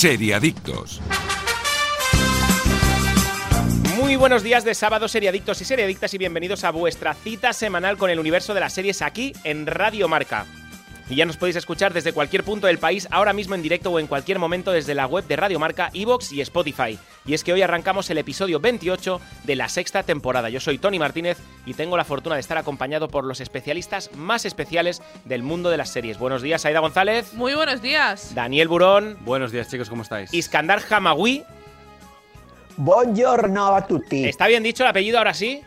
Seriadictos. Muy buenos días de sábado, seriadictos y seriadictas, y bienvenidos a vuestra cita semanal con el universo de las series aquí en Radio Marca. Y ya nos podéis escuchar desde cualquier punto del país, ahora mismo en directo o en cualquier momento desde la web de Radio Marca, Evox y Spotify. Y es que hoy arrancamos el episodio 28 de la sexta temporada. Yo soy Tony Martínez y tengo la fortuna de estar acompañado por los especialistas más especiales del mundo de las series. Buenos días, Aida González. Muy buenos días. Daniel Burón. Buenos días, chicos, ¿cómo estáis? Iskandar Hamawi. Buongiorno a tutti. ¿Está bien dicho el apellido ahora sí?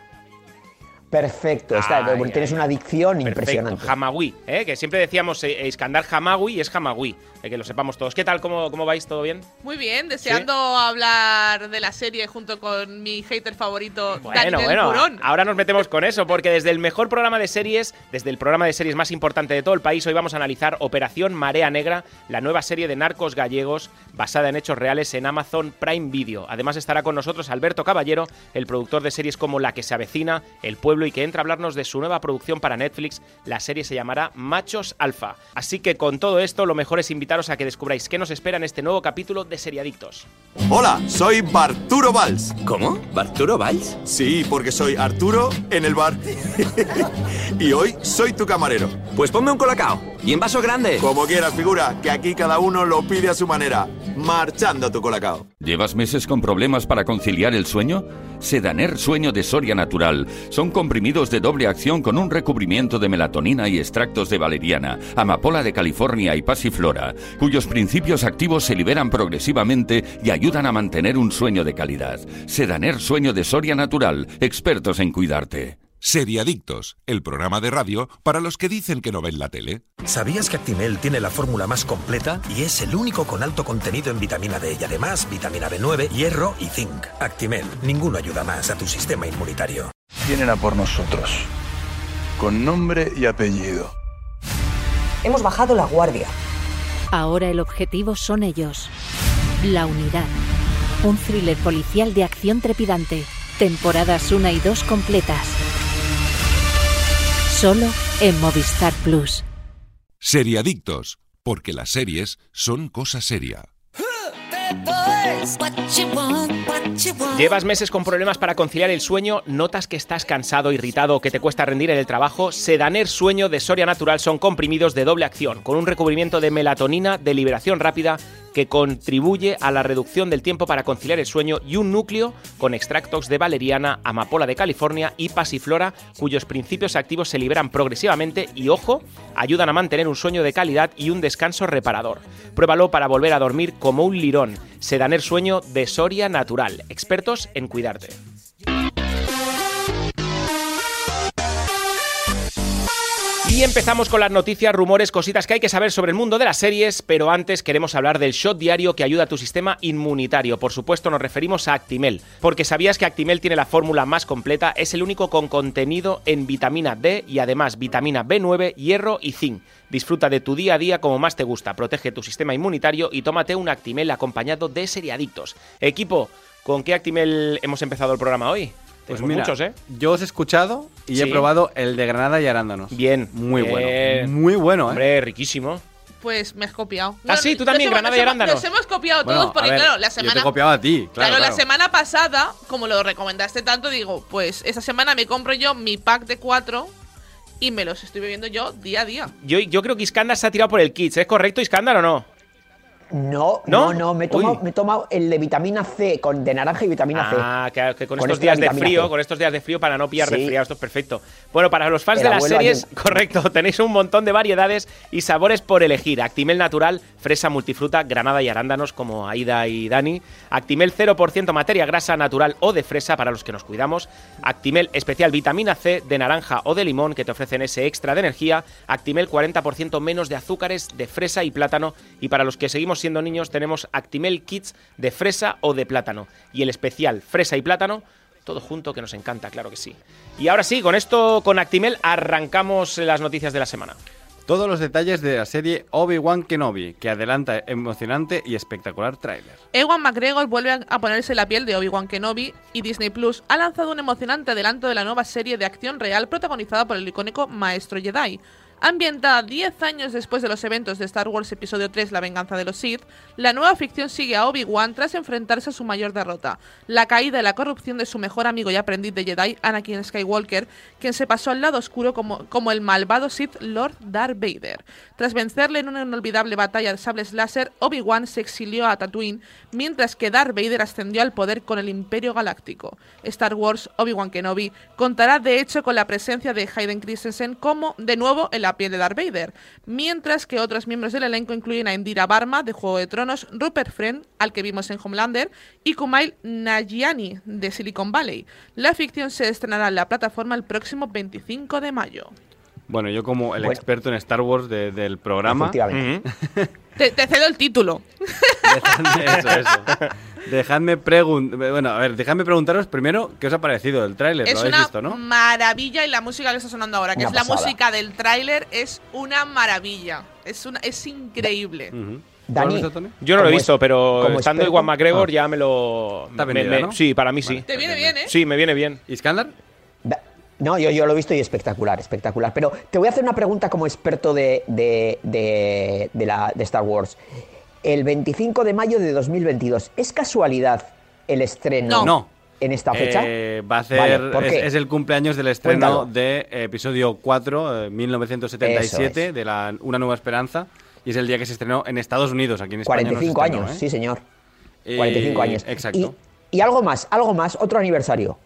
Perfecto, está, Ay, porque tienes una dicción Perfecto, impresionante. Hamawi, ¿eh? que siempre decíamos eh, Iskandar Hamawi y es Hamawi, eh, que lo sepamos todos. ¿Qué tal? ¿Cómo, cómo vais? ¿Todo bien? Muy bien, deseando hablar de la serie junto con mi hater favorito, Bueno, Daniel bueno, Burón. ahora nos metemos con eso, porque desde el mejor programa de series, desde el programa de series más importante de todo el país, hoy vamos a analizar Operación Marea Negra, la nueva serie de narcos gallegos basada en hechos reales en Amazon Prime Video. Además estará con nosotros Alberto Caballero, el productor de series como La que se avecina, El pueblo y que entra a hablarnos de su nueva producción para Netflix. La serie se llamará Machos Alfa. Así que con todo esto, lo mejor es invitaros a que descubráis qué nos espera en este nuevo capítulo de Seriadictos. Hola, soy Barturo Valls. ¿Cómo? ¿Barturo Valls? Sí, porque soy Arturo en el bar. y hoy soy tu camarero. Pues ponme un colacao. Y en vaso grande. Como quieras, figura, que aquí cada uno lo pide a su manera. Marchando tu colacao. ¿Llevas meses con problemas para conciliar el sueño? Sedaner Sueño de Soria Natural. Son comprimidos de doble acción con un recubrimiento de melatonina y extractos de valeriana, amapola de California y pasiflora, cuyos principios activos se liberan progresivamente y ayudan a mantener un sueño de calidad. Sedaner Sueño de Soria Natural. Expertos en cuidarte. Seriadictos, el programa de radio para los que dicen que no ven la tele. ¿Sabías que Actimel tiene la fórmula más completa y es el único con alto contenido en vitamina D y además vitamina B9, hierro y zinc? Actimel, ninguno ayuda más a tu sistema inmunitario. Vienen a por nosotros, con nombre y apellido. Hemos bajado la guardia. Ahora el objetivo son ellos. La unidad. Un thriller policial de acción trepidante. Temporadas 1 y 2 completas. Solo en Movistar Plus. Seriadictos, porque las series son cosa seria. ¿Llevas meses con problemas para conciliar el sueño? ¿Notas que estás cansado, irritado o que te cuesta rendir en el trabajo? Sedaner Sueño de Soria Natural son comprimidos de doble acción, con un recubrimiento de melatonina de liberación rápida que contribuye a la reducción del tiempo para conciliar el sueño y un núcleo con extractos de valeriana, amapola de California y pasiflora, cuyos principios activos se liberan progresivamente y, ojo, ayudan a mantener un sueño de calidad y un descanso reparador. Pruébalo para volver a dormir como un lirón. Sedaner Sueño de Soria Natural, expertos en cuidarte. Y empezamos con las noticias, rumores, cositas que hay que saber sobre el mundo de las series, pero antes queremos hablar del shot diario que ayuda a tu sistema inmunitario. Por supuesto nos referimos a Actimel, porque sabías que Actimel tiene la fórmula más completa, es el único con contenido en vitamina D y además vitamina B9, hierro y zinc. Disfruta de tu día a día como más te gusta, protege tu sistema inmunitario y tómate un Actimel acompañado de seriadictos. Equipo, ¿con qué Actimel hemos empezado el programa hoy? Pues mira, muchos, ¿eh? yo os he escuchado y Sí. he probado el de granada y arándanos. Bien. Muy bien. bueno. Muy bueno, ¿eh? Hombre, riquísimo. Pues me has copiado. Ah, sí, tú también, hemos- Granada y arándanos. Nos hemos copiado Bueno, todos porque, ver, claro, la Yo te semana. he copiado a ti, claro. Claro, la semana pasada, como lo recomendaste tanto, digo, pues esta semana me compro yo mi pack de cuatro y me los estoy bebiendo yo día a día. Yo, yo creo que Iskandar se ha tirado por el kits. ¿Es correcto, Iskandar, o no? No, ¿No? no, no, me he tomado, Uy. me he tomado el de vitamina C, con, de naranja y vitamina C. Ah, que, que con, Con estos esto la días de frío, C. con estos días de frío para no pillar Sí. resfriado, esto es perfecto. Bueno, para los fans El de las series, correcto, tenéis un montón de variedades y sabores por elegir. Actimel natural, fresa multifruta, granada y arándanos como Aida y Dani. Actimel 0% materia grasa natural o de fresa para los que nos cuidamos. Actimel especial vitamina C de naranja o de limón que te ofrecen ese extra de energía. Actimel 40% menos de azúcares de fresa y plátano. Y para los que seguimos siendo niños tenemos Actimel Kids de fresa o de plátano. Y el especial fresa y plátano todo junto que nos encanta, claro que sí. Y ahora sí, con esto, con Actimel, arrancamos las noticias de la semana. Todos los detalles de la serie Obi-Wan Kenobi, que adelanta emocionante y espectacular tráiler. Ewan McGregor vuelve a ponerse la piel de Obi-Wan Kenobi y Disney Plus ha lanzado un emocionante adelanto de la nueva serie de acción real protagonizada por el icónico Maestro Jedi. Ambientada 10 años después de los eventos de Star Wars Episodio 3 La venganza de los Sith, la nueva ficción sigue a Obi-Wan tras enfrentarse a su mayor derrota, la caída y la corrupción de su mejor amigo y aprendiz de Jedi, Anakin Skywalker, quien se pasó al lado oscuro como, como el malvado Sith Lord Darth Vader. Tras vencerle en una inolvidable batalla de sables láser, Obi-Wan se exilió a Tatooine, mientras que Darth Vader ascendió al poder con el Imperio Galáctico. Star Wars Obi-Wan Kenobi contará de hecho con la presencia de Hayden Christensen como, de nuevo, en la piel de Darth Vader, mientras que otros miembros del elenco incluyen a Indira Barma, de Juego de Tronos, Rupert Friend, al que vimos en Homelander, y Kumail Nanjiani, de Silicon Valley. La ficción se estrenará en la plataforma el próximo 25 de mayo. Bueno, yo como el Bueno. experto en Star Wars de- del programa... Efectivamente. Te, te cedo el título. Dejadme, eso, eso. Dejadme pregun- bueno, a ver, dejadme preguntaros primero qué os ha parecido el tráiler, Es lo habéis una visto, ¿no? maravilla y la música que está sonando ahora, que Una es la música del tráiler, es una maravilla. Es una es increíble. Ujú. ¿Tú lo has Dani, visto, Tony? Yo no lo he visto, es- pero como estando experto- Iwan McGregor Ah. ya me lo. Está me- ¿no? Sí, para mí sí. Te viene bien, ¿eh? Sí, me viene bien. ¿Iskandar? Da- No, yo, yo lo he visto y espectacular, espectacular. Pero te voy a hacer una pregunta como experto de, de, de- de la, de Star Wars. El 25 de mayo de 2022, ¿es casualidad el estreno No. No. en esta fecha? Eh, va a ser, Vale, ¿por es, el cumpleaños del estreno Cuéntalo. de eh, episodio 4, eh, 1977, Eso es. de la Una Nueva Esperanza, y es el día que se estrenó en Estados Unidos, aquí en España. no se 45 estrenó, años, ¿eh? sí señor. Y- 45 años. Exacto. Y, y algo más, algo más, otro aniversario.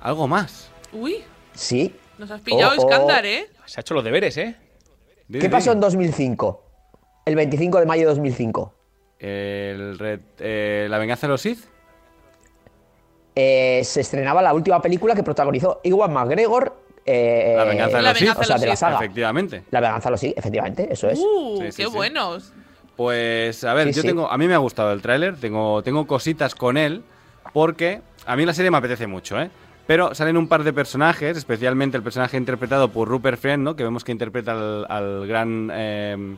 Algo más. Uy, Sí. nos has pillado, Oh, oh. Iskandar, ¿eh? Se ha hecho los deberes, ¿eh? ¿Qué pasó en 2005? El 25 de mayo de 2005. El red- eh, ¿La venganza de los Sith? Eh, se estrenaba la última película que protagonizó Iwan McGregor. eh, La venganza de La los Sith. venganza o sea, de la Sith. saga. Efectivamente. La venganza lo sí, efectivamente, eso es. Uh, Sí, sí, qué sí. buenos. Pues a ver, Sí, yo sí. tengo, a mí me ha gustado el tráiler, tengo, tengo cositas con él, porque a mí la serie me apetece mucho, ¿eh? Pero salen un par de personajes, especialmente el personaje interpretado por Rupert Friend, ¿no? Que vemos que interpreta al, al gran eh,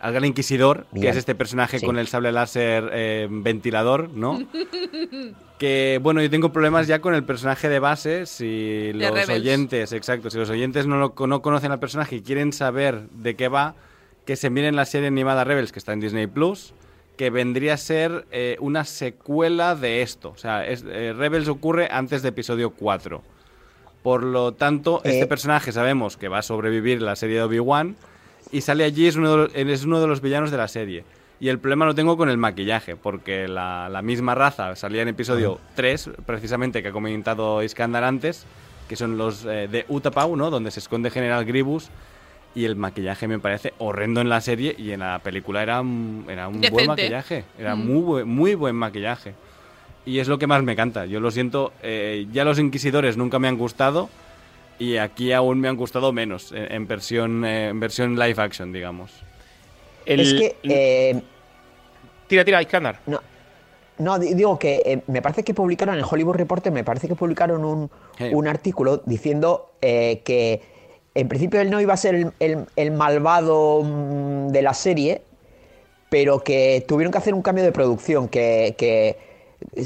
al gran inquisidor, que es este personaje Sí. con el sable láser eh, ventilador, ¿no? que bueno, yo tengo problemas ya con el personaje de base, si los Rebels. oyentes, exacto, si los oyentes no, lo, no conocen al personaje y quieren saber de qué va, que se miren la serie animada Rebels, que está en Disney Plus, que vendría a ser eh, una secuela de esto. O sea, es- eh, Rebels ocurre antes de episodio 4. Por lo tanto, este Eh. personaje sabemos que va a sobrevivir la serie de Obi-Wan y sale allí, es uno, de los, es uno de los villanos de la serie. Y el problema lo tengo con el maquillaje, porque la, la misma raza salía en episodio 3, precisamente que ha comentado Iskandar antes, que son los de Utapau, ¿no? Donde se esconde General Grievous. Y el maquillaje me parece horrendo en la serie y en la película era, un- era un buen maquillaje. Era Mm. muy, buen- muy buen maquillaje. Y es lo que más me encanta. Yo lo siento, eh, ya los Inquisidores nunca me han gustado y aquí aún me han gustado menos, en, en versión, eh, en versión live action, digamos. El- Es que. eh, Tira, tira, Iskandar. no, no, di- digo que eh, me parece que publicaron en Hollywood Reporter, me parece que publicaron un, Hey. un artículo diciendo eh, que en principio él no iba a ser el, el- el malvado mm, de la serie, pero que tuvieron que hacer un cambio de producción, que. que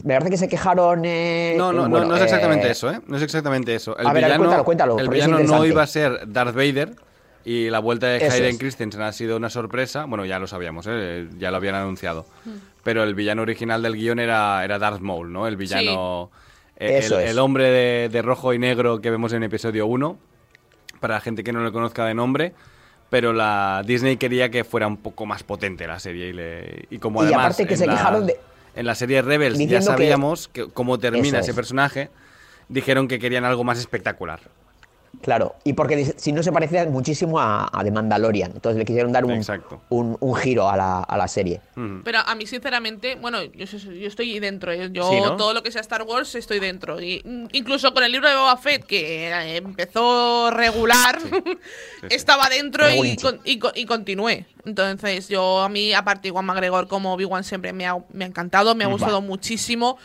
me parece que se quejaron. eh, No, no, no, bueno, no es exactamente eh, eso, ¿eh? No es exactamente eso. El a ver, a ver, villano, cuéntalo, cuéntalo, el villano no iba a ser Darth Vader y la vuelta de Eso Hayden es. Christensen ha sido una sorpresa. Bueno, ya lo sabíamos, ¿eh? ya lo habían anunciado. Pero el villano original del guion era, era Darth Maul, ¿no? El villano... eh, Eso el, es. el hombre de, de rojo y negro que vemos en episodio 1, para la gente que no lo conozca de nombre. Pero la Disney quería que fuera un poco más potente la serie. Y, le- y como Y además aparte que en se la- quejaron de- En la serie Rebels ya que- sabíamos que, cómo termina ese es. personaje. Dijeron que querían algo más espectacular. Claro, y porque si no se parecía muchísimo a, a The Mandalorian, entonces le quisieron dar un, un, un giro a la, a la serie. Pero a mí, sinceramente, bueno, yo, yo estoy dentro. ¿eh? Yo Sí, ¿no? todo lo que sea Star Wars estoy dentro. Y mm, incluso con el libro de Boba Fett, que eh, empezó regular, estaba dentro y, con- y, con- y continué. Entonces, yo a mí, aparte, Juan McGregor como Obi-Wan siempre me ha, me ha encantado, me ha gustado muchísimo.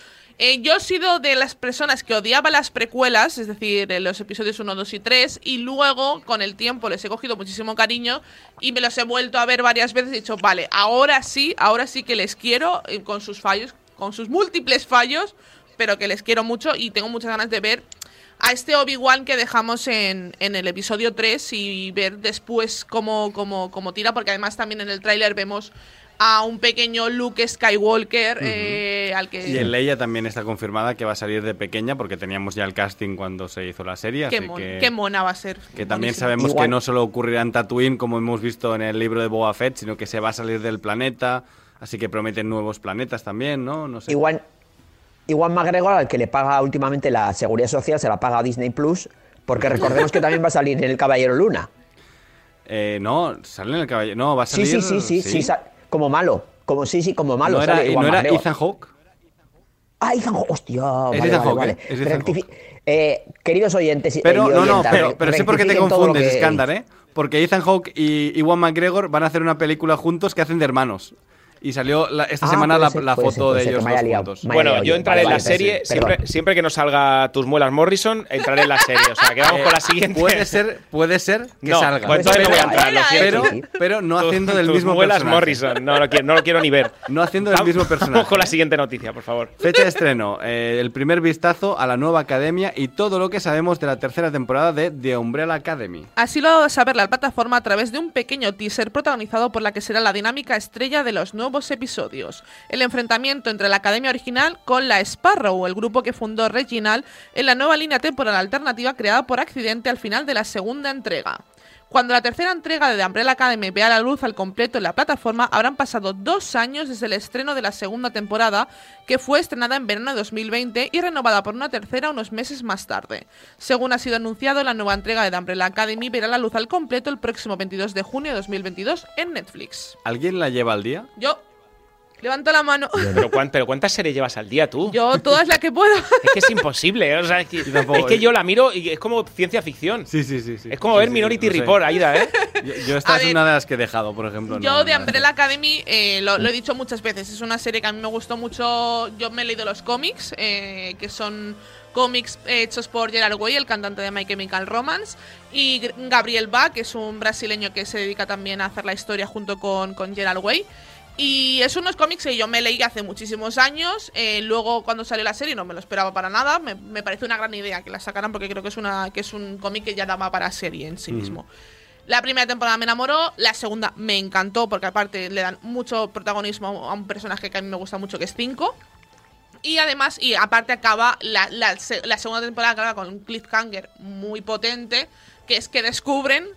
Eh, yo he sido de las personas que odiaba las precuelas, es decir, eh, los episodios 1, 2 y 3, y luego con el tiempo les he cogido muchísimo cariño y me los he vuelto a ver varias veces y he dicho, vale, ahora sí, ahora sí que les quiero eh, con sus fallos, con sus múltiples fallos, pero que les quiero mucho y tengo muchas ganas de ver a este Obi-Wan que dejamos en, en el episodio 3 y ver después cómo, cómo, cómo tira, porque además también en el tráiler vemos a un pequeño Luke Skywalker eh, al que... Y en Leia también está confirmada que va a salir de pequeña porque teníamos ya el casting cuando se hizo la serie. Qué, así mon- que, qué mona va a ser. que también Buenísimo. sabemos Igual- que no solo ocurrirá en Tatooine como hemos visto en el libro de Boba Fett, sino que se va a salir del planeta, así que prometen nuevos planetas también, ¿no? No sé. Igual, Igual McGregor, al que le paga últimamente la seguridad social, se la paga a Disney Plus, porque recordemos que también va a salir en El Caballero Luna. Eh, no, sale en el caballero. No, va a Sí, salir. sí, sí, sí, sí, sa- como malo. Como sí, sí, como malo. ¿No era, no. Ethan Hawke? Ah, Ethan Hawke, hostia. Es vale, Ethan vale, vale. ¿eh? Es Ethan eh, queridos oyentes Pero no, no, pero, pero sé por qué te confundes, Skandar, ¿eh? Porque Ethan Hawke y Iwan McGregor van a hacer una película juntos que hacen de hermanos. Y salió la- esta Ah, semana la, ser, la puede foto ser, de ellos dos liado. juntos. Bueno, liado yo entraré Vale, en la vale, serie, siempre, siempre que nos salga tus muelas Morrison, entraré en la serie. O sea, que vamos Eh, con la siguiente. Puede ser, puede ser que No, salga. pues entonces no voy a entrar, lo siento. pero, pero no haciendo del tus mismo muelas personaje. Morrison, no lo, quiero, no lo quiero ni ver. No haciendo del mismo personaje. Vamos con la siguiente noticia, por favor. Fecha de estreno, eh, el primer vistazo a la nueva academia y todo lo que sabemos de la tercera temporada de The Umbrella Academy. Así lo va a saber la plataforma a través de un pequeño teaser protagonizado por la que será la dinámica estrella de los nuevos episodios. El enfrentamiento entre la Academia original con la Sparrow, el grupo que fundó Reginald, en la nueva línea temporal alternativa creada por accidente al final de la segunda entrega. Cuando la tercera entrega de The Umbrella Academy vea la luz al completo en la plataforma, habrán pasado dos años desde el estreno de la segunda temporada, que fue estrenada en verano de 2020 y renovada por una tercera unos meses más tarde. Según ha sido anunciado, la nueva entrega de The Umbrella Academy verá la luz al completo el próximo 22 de junio de 2022 en Netflix. ¿Alguien la lleva al día? Yo levanto la mano. Pero, cuán- pero ¿cuántas series llevas al día tú? Yo todas las que puedo. Es que es imposible. ¿eh? O sea, es, que, tampoco- es que yo la miro y es como ciencia ficción. Sí, sí, sí. sí. Es como Sí, ver sí, Minority. Report, Aida, ¿eh? Yo, yo esta A es ver, una de las que he dejado, por ejemplo. Yo no, de no. Umbrella Academy eh, lo, lo he dicho muchas veces, es una serie que a mí me gustó mucho. Yo me he leído los cómics, eh, que son cómics hechos por Gerard Way, el cantante de My Chemical Romance, y Gabriel Bach, que es un brasileño que se dedica también a hacer la historia junto con, con Gerard Way. Y es unos cómics que yo me leí hace muchísimos años. eh, luego, cuando salió la serie, no me lo esperaba para nada. Me, me parece una gran idea que la sacaran porque creo que es, una, que es un cómic que ya daba para serie en sí mismo. La primera temporada me enamoró, la segunda me encantó porque aparte le dan mucho protagonismo a un personaje que a mí me gusta mucho que es Cinco. Y además, y aparte acaba, la, la la segunda temporada acaba con un cliffhanger muy potente, que es que descubren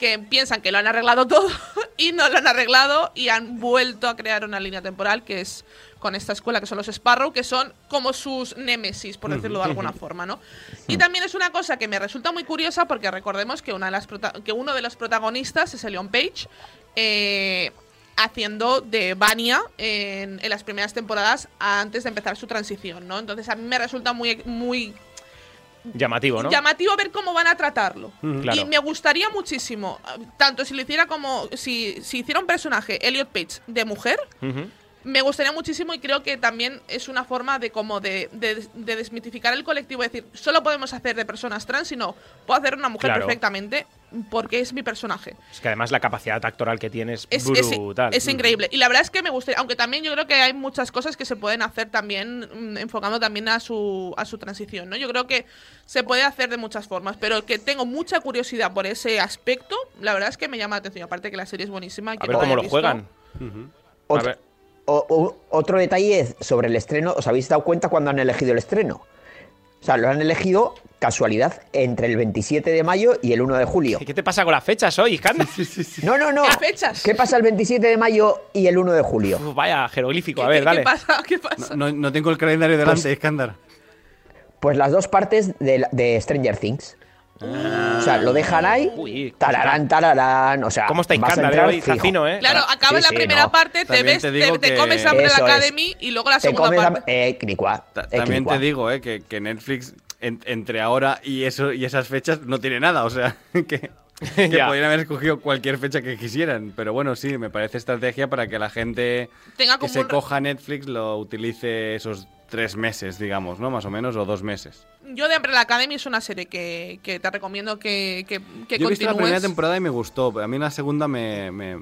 que piensan que lo han arreglado todo y no lo han arreglado y han vuelto a crear una línea temporal que es con esta escuela que son los Sparrow, que son como sus némesis, por decirlo de alguna forma, ¿no? Y también es una cosa que me resulta muy curiosa porque recordemos que, una de las que uno de los protagonistas es Leon Page, eh, haciendo de Vania en, en las primeras temporadas antes de empezar su transición, ¿no? Entonces a mí me resulta muy, muy Llamativo, ¿no? llamativo ver cómo van a tratarlo. Claro. Y me gustaría muchísimo, tanto si lo hiciera como, si, si hiciera un personaje, Elliot Page, de mujer, me gustaría muchísimo y creo que también es una forma de como de, de- de desmitificar el colectivo, es decir, solo podemos hacer de personas trans, sino puedo hacer una mujer Claro. perfectamente porque es mi personaje. Es que además la capacidad actoral que tienes Es, es es- brutal. es increíble. Y la verdad es que me gustaría, aunque también yo creo que hay muchas cosas que se pueden hacer también, mm, enfocando también a su, a su transición, ¿no? Yo creo que se puede hacer de muchas formas, pero que tengo mucha curiosidad por ese aspecto, la verdad es que me llama la atención. Aparte que la serie es buenísima. y A que ver no cómo lo visto- juegan. A Otro, ver. o- o- otro detalle es sobre el estreno. ¿Os habéis dado cuenta cuando han elegido el estreno? O sea, lo han elegido casualidad entre el 27 de mayo y el 1 de julio. ¿Qué te pasa con las fechas hoy, Iskandar? No, no, no. ¿Qué fechas? ¿Qué pasa el 27 de mayo y el 1 de julio? Uf, vaya jeroglífico. ¿Qué, A ver, qué- dale. qué pasa? ¿Qué pasa? No, no tengo el calendario delante, Pues- Iskandar. Pues las dos partes de Stranger Things. O sea, lo dejan ahí, Uy, tararán, tararán, o sea, ¿Cómo está vas a Iskandar entrar hoy? ¿eh? Claro, acaba Sí, la sí, primera no. parte, te ves, te te, te comes Umbrella es. Academy y luego la Te segunda comes parte. eh, Cricua, eh, También Cricua. te digo, eh, que, que Netflix en- entre ahora y eso y esas fechas no tiene nada, o sea, que, que Ya. podrían haber escogido cualquier fecha que quisieran, pero bueno, sí, me parece estrategia para que la gente Tenga que se un- coja Netflix lo utilice esos tres meses, digamos, ¿no? Más o menos, o dos meses. Yo de Umbrella Academy es una serie que, que te recomiendo que, que, que Yo he visto la primera temporada y me gustó, pero a mí la segunda me, me,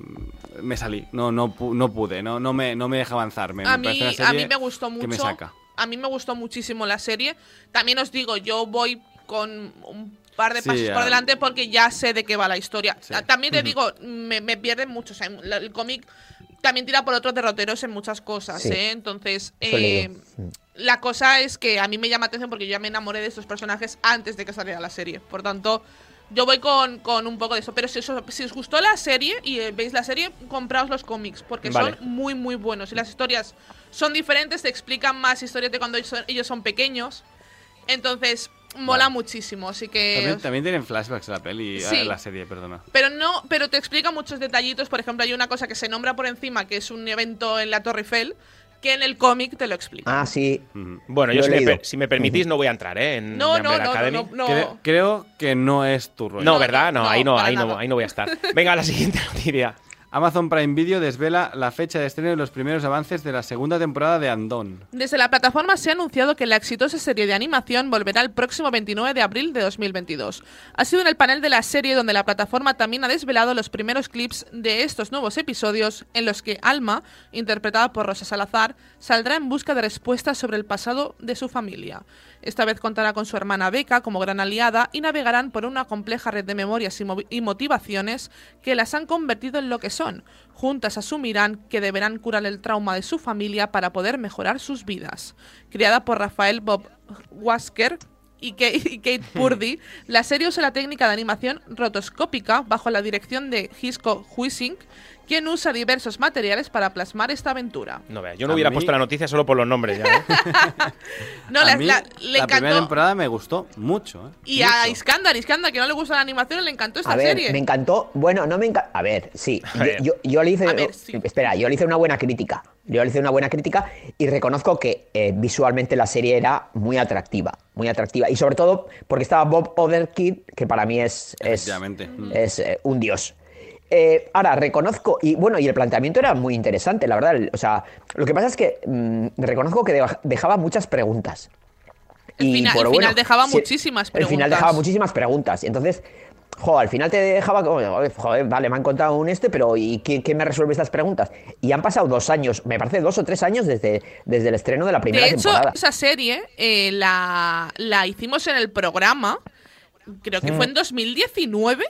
me salí, no, no, no pude, no, no, me, no me deja avanzar. Me, a me mí, a mí me gustó mucho. Que me saca. A mí me gustó muchísimo la serie. También os digo, yo voy con un par de Sí, pasos por delante porque ya sé de qué va la historia. Sí. Ah, También te digo, me, me pierde mucho. o sea, la- el cómic también tira por otros derroteros en muchas cosas, Sí. ¿eh? Entonces, eh. Mm. la cosa es que a mí me llama atención porque yo ya me enamoré de estos personajes antes de que saliera la serie. Por tanto, yo voy con, con un poco de eso. Pero si os, si os gustó la serie y eh, veis la serie, compraos los cómics porque Vale. son muy, muy buenos. Y las historias son diferentes, te explican más historias de cuando ellos son, ellos son pequeños. Entonces, mola Vale. muchísimo. Así que. También, también tienen flashbacks la peli, Sí. la serie, perdona. Pero no, pero te explica muchos detallitos. Por ejemplo, hay una cosa que se nombra por encima, que es un evento en la Torre Eiffel, que en el cómic te lo explica. Ah, sí. Bueno, yo he si me, si me permitís no voy a entrar, ¿eh? En No, no, no, no, Academy. no, no. Creo, creo que no es tu rollo. No, ¿verdad? No, no, ahí no, ahí no, ahí no voy a estar. Venga, la siguiente noticia. Amazon Prime Video desvela la fecha de estreno de los primeros avances de la segunda temporada de Andón. Desde la plataforma se ha anunciado que la exitosa serie de animación volverá el próximo 29 de abril de 2022. Ha sido en el panel de la serie donde la plataforma también ha desvelado los primeros clips de estos nuevos episodios en los que Alma, interpretada por Rosa Salazar, saldrá en busca de respuestas sobre el pasado de su familia. Esta vez contará con su hermana Beca como gran aliada y navegarán por una compleja red de memorias y, y motivaciones que las han convertido en lo que son. Juntas asumirán que deberán curar el trauma de su familia para poder mejorar sus vidas. Creada por Rafael Bob Wasker y Kate, Purdy, la serie usa la técnica de animación rotoscópica bajo la dirección de Gisco Huising, quien usa diversos materiales para plasmar esta aventura. No veas, yo no A hubiera mí- puesto la noticia solo por los nombres ya. ¿eh? No, a la, mí, la- la, le primera temporada me gustó mucho. ¿eh? Y Mucho. a Iskandar, Iskandar, que no le gusta la animación, le encantó esta A ver, serie. me encantó. Bueno, no me encantó. A ver, sí. A Yo, ver. yo, yo le hice. A ver, sí. Espera, yo le hice una buena crítica. Yo le hice una buena crítica y reconozco que eh, visualmente la serie era muy atractiva. Muy atractiva. Y sobre todo porque estaba Bob Otherkid, que para mí es. es, es eh, un dios. Eh, ahora, reconozco, y bueno, y el planteamiento era muy interesante, la verdad. O sea, lo que pasa es que mm, reconozco que dejaba muchas preguntas. El final- el final dejaba muchísimas El final preguntas. dejaba muchísimas preguntas. Y entonces, jo, al final te dejaba como, joder, vale, me han contado un este, pero ¿y quién, quién me resuelve estas preguntas? Y han pasado dos años, me parece dos o tres años desde, desde el estreno de la primera de hecho, temporada. esa serie eh, la, la hicimos en el programa, creo que fue en 2019,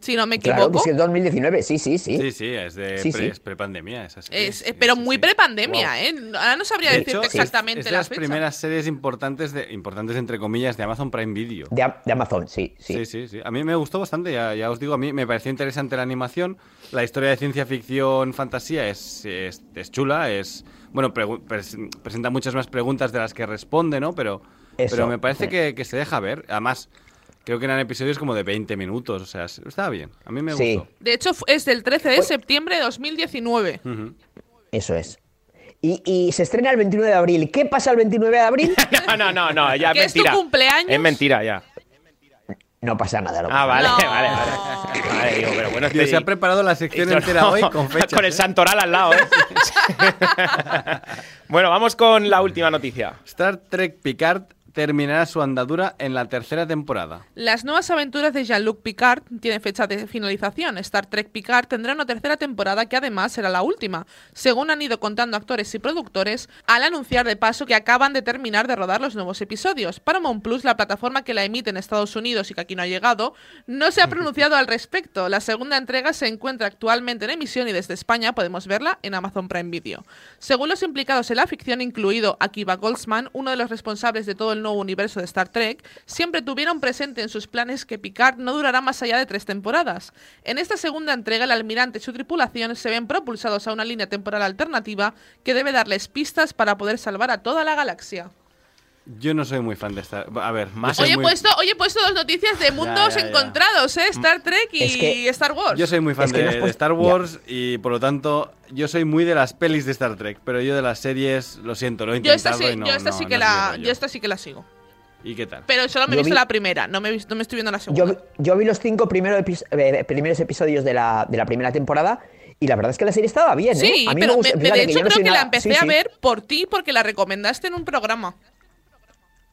si no me Mm. Claro, que equivoco. sí, es 2019, sí, sí, sí. Sí, sí, es de Sí, pre- sí. es prepandemia. Es, Sí, eh, pero sí, muy sí. prepandemia, Wow. ¿eh? Ahora no sabría De decirte hecho, es- exactamente es de la las fecha. primeras series importantes, de, importantes entre comillas, de Amazon Prime Video. De, de Amazon, sí, sí. Sí, sí, sí. A mí me gustó bastante, ya, ya os digo, a mí me pareció interesante la animación. La historia de ciencia ficción, fantasía es, es, es chula, es... Bueno, pregu- pres- presenta muchas más preguntas de las que responde, ¿no? Pero, Eso, pero me parece sí. que, que se deja ver. Además, creo que eran episodios como de 20 minutos, o sea, es- estaba bien. A mí me Sí. gustó. De hecho, es del 13 de septiembre de 2019. Ujú. Eso es. Y, y se estrena el 29 de abril. ¿Qué pasa el 29 de abril? No, no, no, no, ya es ¿Que es tu mentira. cumpleaños? Es mentira ya. No pasa nada. no Ah, pasa vale, No. vale, vale. Vale, digo, pero bueno, este- se ha preparado la sección entera no, hoy con fechas. Con el ¿eh? santoral al lado, ¿eh? bueno, vamos con la última noticia. Star Trek Picard terminará su andadura en la tercera temporada. Las nuevas aventuras de Jean-Luc Picard tienen fecha de finalización. Star Trek Picard tendrá una tercera temporada que además será la última, según han ido contando actores y productores, al anunciar de paso que acaban de terminar de rodar los nuevos episodios. Paramount Plus, la plataforma que la emite en Estados Unidos y que aquí no ha llegado, no se ha pronunciado al respecto. La segunda entrega se encuentra actualmente en emisión y desde España podemos verla en Amazon Prime Video. Según los implicados en la ficción, incluido Akiva Goldsman, uno de los responsables de todo el nuevo universo de Star Trek, siempre tuvieron presente en sus planes que Picard no durará más allá de tres temporadas. En esta segunda entrega, el almirante y su tripulación se ven propulsados a una línea temporal alternativa que debe darles pistas para poder salvar a toda la galaxia. Yo no soy muy fan de Star... A ver, Más- Hoy he, muy- puesto, hoy he puesto dos noticias de mundos ya, ya. encontrados, ¿eh? Star Trek y Es que- Star Wars. Yo soy muy fan Es que de, Star Wars y por lo tanto yo soy muy de las pelis de Star Trek, pero yo de las series, lo siento, lo he Yo esta, intentado sí, y no, yo esta no- sí no que la, yo esta sí que la sigo. ¿Y qué tal? Pero solo me he visto vi- la primera, no me, he visto, no me estoy viendo la segunda. Yo, yo vi los cinco primero epi- eh, primeros episodios de la, de la primera temporada y la verdad es que la serie estaba bien. ¿eh? Sí, A mí pero me gusta- me- me- fíjate de hecho creo que la empecé sí, a ver por ti porque la recomendaste en un programa.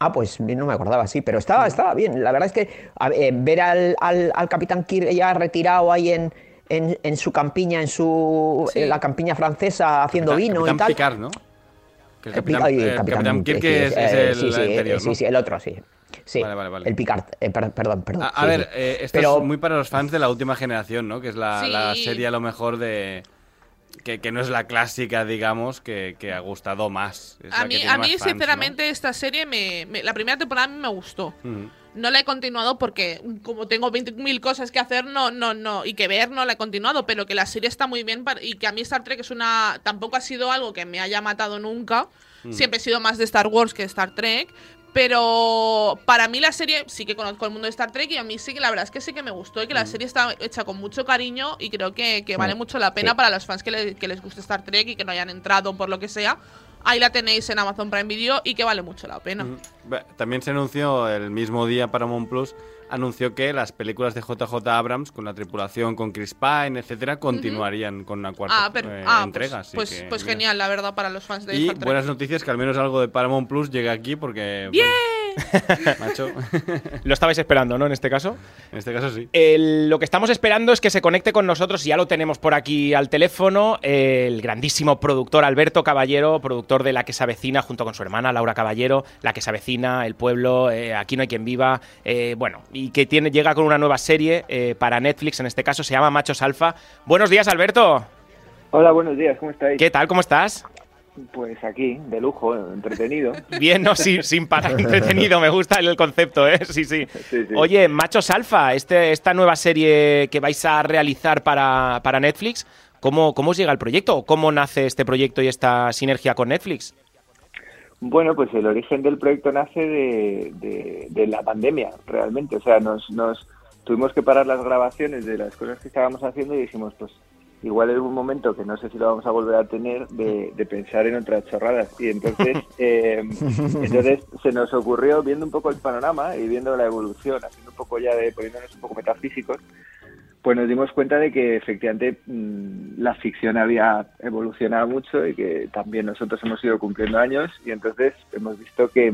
Ah, pues no me acordaba, sí, pero estaba, estaba bien. La verdad es que a ver, eh, ver al, al, al Capitán Kirk ya retirado ahí en, en, en su campiña, en su Sí. en la campiña francesa haciendo Capitán- vino Capitán y tal. Picard, ¿no? Que el Eh, Capitán, ay, el Capitán Capitán Kirk es, eh, es el sí, sí, eh, anterior, sí, ¿no? sí, el otro, sí. Sí, Vale, vale, vale. el Picard. eh, per- perdón, perdón. A, a sí, ver, sí. eh, esto Pero- es muy para los fans de la última generación, ¿no? Que es la, Sí. la serie a lo mejor de... Que, que no es la clásica, digamos, que, que ha gustado más. Es A mí, a mí fans, ¿no? sinceramente, esta serie, me, me- la primera temporada a mí me gustó. No la he continuado porque como tengo 20.000 cosas que hacer no no no y que ver no la he continuado, pero que la serie está muy bien para- y que a mí Star Trek es una tampoco ha sido algo que me haya matado nunca. Siempre he sido más de Star Wars que Star Trek, pero para mí la serie sí que conozco el mundo de Star Trek y a mí sí que la verdad es que sí que me gustó y que la serie está hecha con mucho cariño y creo que, que vale Mm, mucho la pena sí. para los fans que, le- que les guste Star Trek y que no hayan entrado por lo que sea. Ahí la tenéis en Amazon Prime Video y que vale mucho la pena. Ba- También se anunció el mismo día Paramount Plus anunció que las películas de JJ Abrams con la tripulación, con Chris Pine, etcétera, continuarían con una cuarta Ah, pero, eh, ah, entrega. pues, así pues, que, pues genial, la verdad, para los fans de Y Star Trek. buenas noticias que al menos algo de Paramount Plus llega aquí porque ¡Bien! bueno, macho, Lo estabais esperando, ¿no? En este caso. en este caso sí. El- lo que estamos esperando es que se conecte con nosotros, y ya lo tenemos por aquí al teléfono, el grandísimo productor Alberto Caballero, productor de La que se avecina, junto con su hermana Laura Caballero, La que se avecina, El Pueblo, eh, Aquí no hay quien viva, eh, bueno, y que tiene, llega con una nueva serie eh, para Netflix, en este caso se llama Machos Alfa. Buenos días, Alberto. Hola, buenos días, ¿cómo estáis? ¿Qué tal? ¿Cómo estás? Pues aquí, de lujo, entretenido. Bien, no, sí, sin parar, entretenido, me gusta el concepto, ¿eh? Sí, sí. Sí, sí. Oye, Machos Alfa, este, esta nueva serie que vais a realizar para, para Netflix, ¿cómo, ¿cómo os llega el proyecto? ¿O cómo nace este proyecto y esta sinergia con Netflix? Bueno, pues el origen del proyecto nace de, de- de la pandemia, realmente. O sea, nos, nos tuvimos que parar las grabaciones de las cosas que estábamos haciendo y dijimos, pues igual es un momento que no sé si lo vamos a volver a tener de, de pensar en otras chorradas. Y entonces, eh, entonces se nos ocurrió, viendo un poco el panorama y viendo la evolución, haciendo un poco ya de poniéndonos un poco metafísicos, pues nos dimos cuenta de que efectivamente mm, la ficción había evolucionado mucho y que también nosotros hemos ido cumpliendo años y entonces hemos visto que,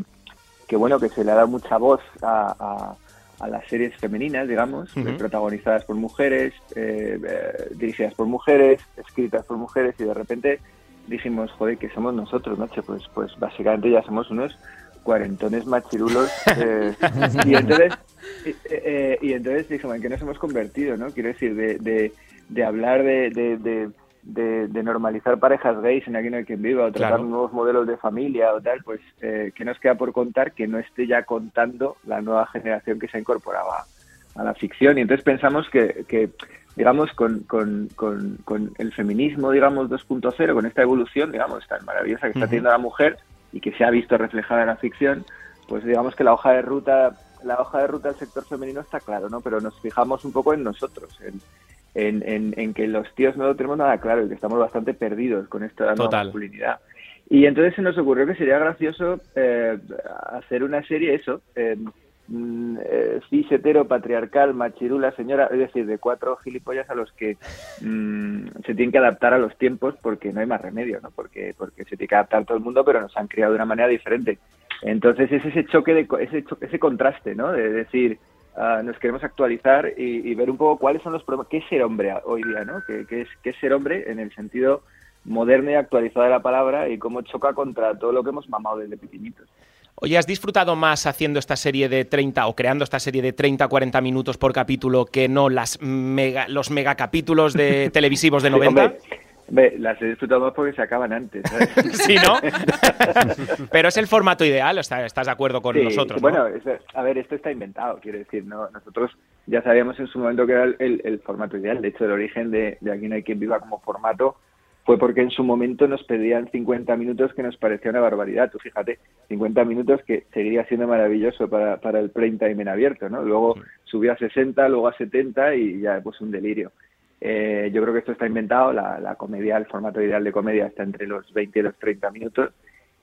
que bueno que se le ha dado mucha voz a, a- a las series femeninas, digamos, eh, protagonizadas por mujeres, eh, eh, dirigidas por mujeres, escritas por mujeres y de repente dijimos, joder, que somos nosotros, macho, pues, pues básicamente ya somos unos cuarentones machirulos eh, y entonces y, y entonces dijimos, ¿en qué nos hemos convertido? no Quiero decir, de, de, de hablar de, de, de, de- normalizar parejas gays en Aquí no hay quien viva, o tratar Claro. nuevos modelos de familia o tal, pues, eh, ¿qué nos queda por contar que no esté ya contando la nueva generación que se ha incorporado a, la ficción? Y entonces pensamos que, que digamos, con, con, con, con el feminismo, digamos, 2.0, con esta evolución, digamos, tan maravillosa que está Ujú. teniendo la mujer y que se ha visto reflejada en la ficción, pues digamos que la hoja de ruta la hoja de ruta del sector femenino está claro, ¿no? Pero nos fijamos un poco en nosotros, en, en, en- en que los tíos no lo tenemos nada claro y que estamos bastante perdidos con nueva Total. masculinidad. Y entonces se nos ocurrió que sería gracioso eh, hacer una serie, eso, eh, mm, eh, cis, hetero, patriarcal, machirula, señora, es decir, de cuatro gilipollas a los que mm, se tienen que adaptar a los tiempos porque no hay más remedio, ¿no? Porque, porque se tiene que adaptar todo el mundo, pero nos han criado de una manera diferente. Entonces es ese choque, de, ese, cho- ese contraste, ¿no? De decir, ah, nos queremos actualizar y, y ver un poco cuáles son los problemas, qué es ser hombre hoy día, ¿no? ¿Qué, qué es, qué es ser hombre en el sentido moderno y actualizado de la palabra y cómo choca contra todo lo que hemos mamado desde pequeñitos. Oye, ¿has disfrutado más haciendo esta serie de 30 o creando esta serie de 30 40 minutos por capítulo que no las mega, los megacapítulos de televisivos de Sí, 90? hombre, hombre, las he disfrutado más porque se acaban antes, ¿sabes? Sí, ¿no? Pero es el formato ideal, ¿estás, estás de acuerdo con Sí, nosotros? sí, ¿no? Bueno, a ver, esto está inventado, quiero decir, no nosotros ya sabíamos en su momento que era el, el- el formato ideal. De hecho, el origen de, de Aquí no hay quien viva como formato fue porque en su momento nos pedían 50 minutos que nos parecía una barbaridad. Tú fíjate, 50 minutos que seguiría siendo maravilloso para, para el prime time en abierto, ¿no? Luego subió a 60, luego a 70 y ya pues un delirio. Eh, yo creo que esto está inventado, la, la comedia, el formato ideal de comedia está entre los 20 y los 30 minutos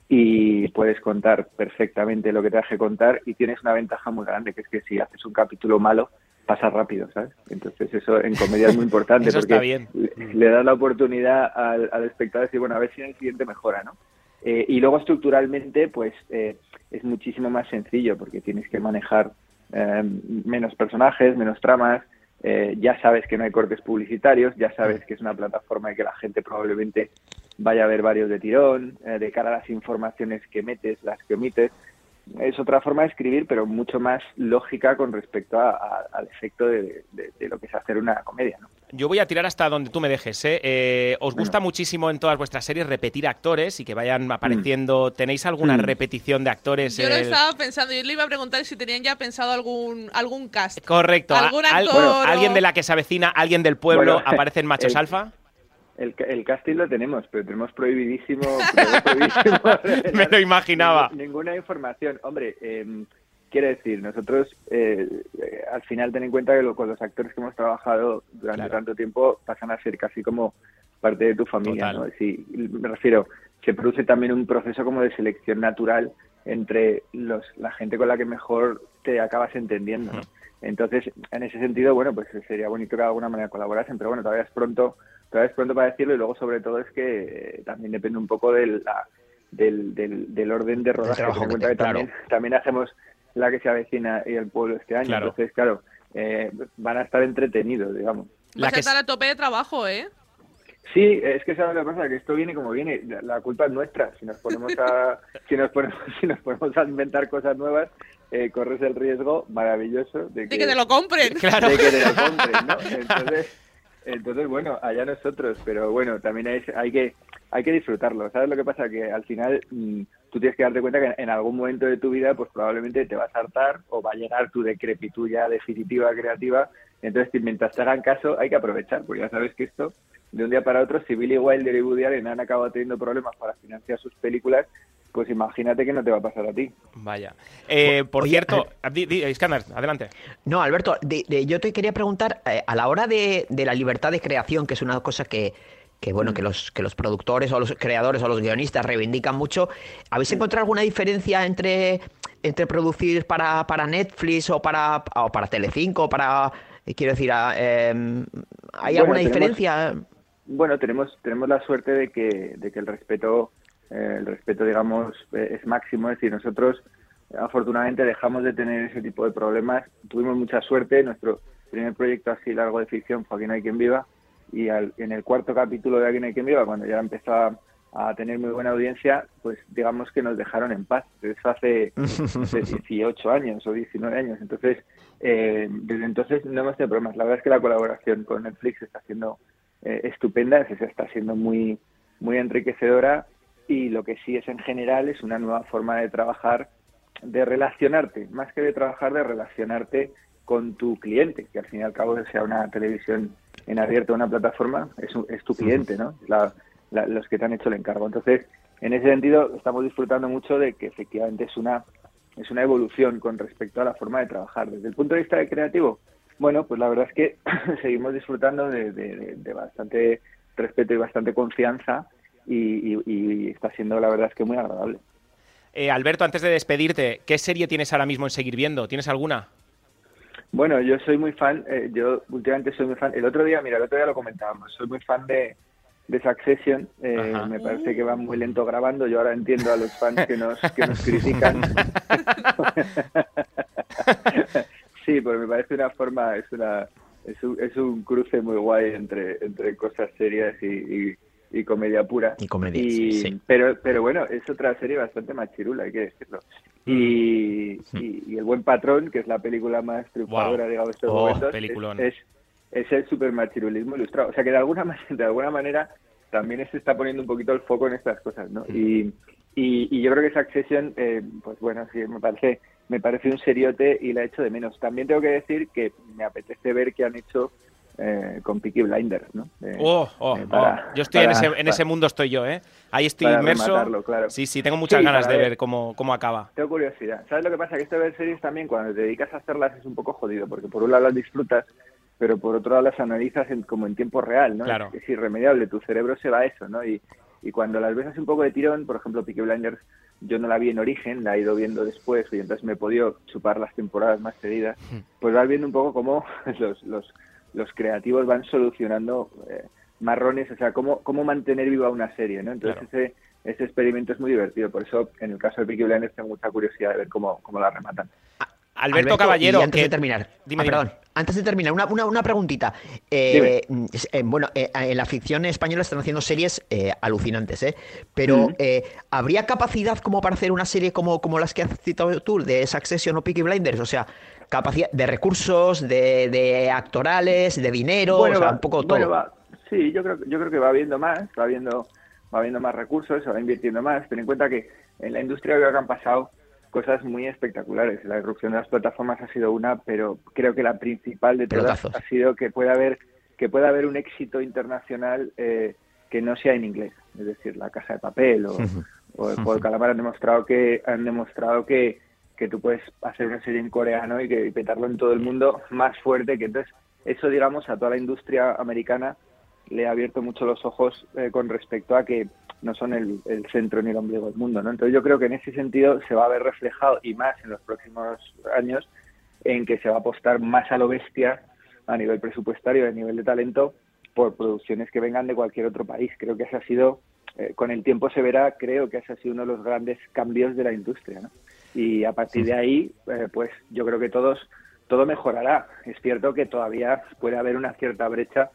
y puedes contar perfectamente lo que te que contar y tienes una ventaja muy grande, que es que si haces un capítulo malo, pasa rápido, ¿sabes? Entonces eso en comedia es muy importante Eso porque está bien. le, le das la oportunidad al, al espectador de decir, bueno, a ver si en el siguiente mejora, ¿no? Eh, y luego estructuralmente, pues eh, es muchísimo más sencillo porque tienes que manejar eh, menos personajes, menos tramas, eh, ya sabes que no hay cortes publicitarios, ya sabes que es una plataforma y que la gente probablemente vaya a ver varios de tirón, eh, de cara a las informaciones que metes, las que omites. es otra forma de escribir, pero mucho más lógica con respecto a- a- al efecto de, de- de lo que es hacer una comedia, ¿no? Yo voy a tirar hasta donde tú me dejes. ¿eh? Eh, ¿Os gusta muchísimo en todas vuestras series repetir actores y que vayan apareciendo? ¿Tenéis alguna Mm. repetición de actores? Yo lo estaba pensando, yo le iba a preguntar si tenían ya pensado algún, algún cast. Correcto. a- ¿Algún al- actor o- ¿Alguien de la que se avecina? ¿Alguien del pueblo? Bueno, ¿Aparece en Machos el- Alfa? El, ca- el casting lo tenemos, pero tenemos prohibidísimo, Me lo imaginaba. ningún- Ninguna información. Hombre, eh, quiero decir, nosotros eh, al final ten en cuenta que lo- con los actores que hemos trabajado durante Claro. tanto tiempo pasan a ser casi como parte de tu familia, Total. ¿no? Sí, me refiero, se produce también un proceso como de selección natural entre los, la gente con la que mejor te acabas entendiendo, ¿no? Entonces, en ese sentido, bueno, pues sería bonito que de alguna manera colaborasen, pero bueno, todavía es pronto, todavía es pronto para decirlo y luego sobre todo es que eh, también depende un poco del, la- del, del, del orden de rodaje. que cuenta que claro. también, también hacemos la que se avecina y el pueblo este año, Claro. entonces, claro, eh, van a estar entretenidos, digamos. La Vas a que estar a tope de trabajo, ¿eh? Sí, es que sabes lo que pasa, que esto viene como viene. La- La culpa es nuestra. Si nos ponemos a, si nos ponemos, si nos ponemos a inventar cosas nuevas, eh, corres el riesgo maravilloso de que, De que te lo compren. Claro. de que te lo compren, ¿no? Entonces, entonces bueno, allá nosotros, pero bueno, también hay, hay que hay que disfrutarlo. ¿Sabes lo que pasa? Que al final mm, tú tienes que darte cuenta que en algún momento de tu vida, pues probablemente te vas a hartar o va a llegar tu decrepitud ya definitiva, creativa. Entonces, mientras te hagan caso, hay que aprovechar, porque ya sabes que esto, de un día para otro, si Billy Wilder y Woody Allen han acabado teniendo problemas para financiar sus películas, pues imagínate que no te va a pasar a ti. Vaya. Eh, por Oye, cierto, di, di, Iskandar, adelante. No, Alberto, de- de- yo te quería preguntar, eh, a la hora de, de la libertad de creación, que es una cosa que, que, bueno, que los, que los productores o los creadores o los guionistas reivindican mucho, ¿habéis encontrado alguna diferencia entre, entre producir para, para Netflix o para, o para Telecinco o para... eh, Quiero decir, em, ¿hay Bueno, alguna tenemos- diferencia? Bueno, tenemos tenemos la suerte de que, de que el respeto, eh, el respeto, digamos, eh, es máximo. Es decir, nosotros afortunadamente dejamos de tener ese tipo de problemas. Tuvimos mucha suerte. Nuestro primer proyecto así largo de ficción fue Aquí no hay quien viva. Y al- en el cuarto capítulo de Aquí no hay quien viva, cuando ya empezaba a tener muy buena audiencia, pues digamos que nos dejaron en paz. Eso hace, hace 18 años o 19 años. Entonces, eh, desde entonces no hemos tenido problemas. La verdad es que la colaboración con Netflix está siendo eh, estupenda, se está siendo muy, muy enriquecedora y lo que sí es en general es una nueva forma de trabajar, de relacionarte, más que de trabajar, de relacionarte con tu cliente, que al fin y al cabo sea una televisión en abierto, una plataforma, es, un- es tu cliente, ¿no? La- la- los que te han hecho el encargo. Entonces, en ese sentido, estamos disfrutando mucho de que efectivamente es una es una evolución con respecto a la forma de trabajar. Desde el punto de vista de creativo, bueno, pues la verdad es que seguimos disfrutando de, de- de- de bastante respeto y bastante confianza y, y- y está siendo la verdad es que muy agradable. Eh, Alberto, antes de despedirte, ¿qué serie tienes ahora mismo en seguir viendo? ¿Tienes alguna? Bueno, yo soy muy fan, eh, yo últimamente soy muy fan, el otro día, mira, el otro día lo comentábamos, soy muy fan de, de Succession, eh, me parece que va muy lento grabando, yo ahora entiendo a los fans que nos, que nos critican. sí, porque me parece una forma, es una es un, es un cruce muy guay entre, entre cosas serias y, y- y comedia pura. Y comedia, Y- sí. Pero, pero bueno, es otra serie bastante más chirula, hay que decirlo. Y, y, y El Buen Patrón, que es la película más triunfadora, digamos, de estos Oh, momentos, peliculón. es, es, es el supermachirulismo ilustrado. O sea que de alguna, manera, de alguna manera también se está poniendo un poquito el foco en estas cosas, ¿no? Y, y, y yo creo que Succession, eh, pues bueno, sí, me parece, me parece un seriote y la he hecho de menos. También tengo que decir que me apetece ver qué han hecho eh, con Peaky Blinders, ¿no? Eh, Oh, oh, eh, oh. Yo estoy en, para- ese, en ese mundo, estoy yo, ¿eh? Ahí estoy inmerso. claro. Sí, sí, tengo muchas Sí, ganas de ver. ver cómo, cómo acaba. Tengo curiosidad. ¿Sabes lo que pasa? Que esto de ver series también, cuando te dedicas a hacerlas, es un poco jodido, porque por un lado las disfrutas, pero por otro lado las analizas en- como en tiempo real, ¿no? Claro. Es, es irremediable, tu cerebro se va a eso, ¿no? Y, y cuando las ves así un poco de tirón, por ejemplo, Peaky Blinders, yo no la vi en origen, la he ido viendo después, y entonces me he podido chupar las temporadas más seguidas, pues vas viendo un poco cómo los, los, los creativos van solucionando eh, marrones, o sea, cómo, cómo mantener viva una serie, ¿no? Entonces ese, ese experimento es muy divertido, por eso en el caso de Peaky Blinders tengo mucha curiosidad de ver cómo, cómo la rematan. Alberto, Caballero. y antes que- de terminar. Dime, ah, dime. perdón. Antes de terminar, una, una, una preguntita. Eh, es- eh, bueno, eh, en la ficción española están haciendo series eh, alucinantes, ¿eh? Pero eh, ¿habría capacidad como para hacer una serie como, como las que has citado tú, de Succession o Peaky Blinders? O sea, capacidad de recursos, de, de actorales, de dinero, o sea, va- un poco todo. bueno, va- sí, yo creo, yo creo que va viendo más, va viendo, va viendo más recursos, se va invirtiendo más. Ten en cuenta que en la industria creo que han pasado cosas muy espectaculares. La irrupción de las plataformas ha sido una, pero creo que la principal de todas Pelotazos. ha sido que pueda haber que pueda haber un éxito internacional eh, que no sea en inglés, es decir, La Casa de Papel o, o El Calamar han demostrado que han demostrado que, que tú puedes hacer una serie en coreano y que y petarlo en todo el mundo más fuerte que entonces eso digamos a toda la industria americana le ha abierto mucho los ojos eh, con respecto a que no son el, centro ni el ombligo del mundo, ¿no? Entonces yo creo que en ese sentido se va a ver reflejado y más en los próximos años en que se va a apostar más a lo bestia a nivel presupuestario, a nivel de talento, por producciones que vengan de cualquier otro país. Creo que ese ha sido, eh, con el tiempo se verá, creo que ese ha sido uno de los grandes cambios de la industria, ¿no? Y a partir de ahí, eh, pues yo creo que todos todo mejorará. Es cierto que todavía puede haber una cierta brecha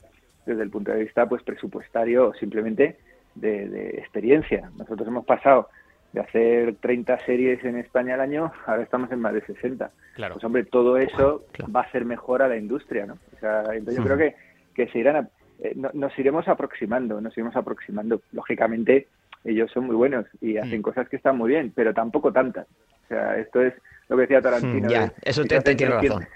desde el punto de vista pues presupuestario o simplemente de, de experiencia. Nosotros hemos pasado de hacer 30 series en España al año, ahora estamos en más de 60. Claro. Pues hombre, todo eso va a hacer mejor a la industria, ¿no? O sea, entonces yo creo que, que se irán a- eh, no- nos iremos aproximando, nos iremos aproximando. Lógicamente, ellos son muy buenos y hacen cosas que están muy bien, pero tampoco tantas. O sea, esto es lo que decía Tarantino. Hmm, ya, de- eso si te- te tiene 300 razón.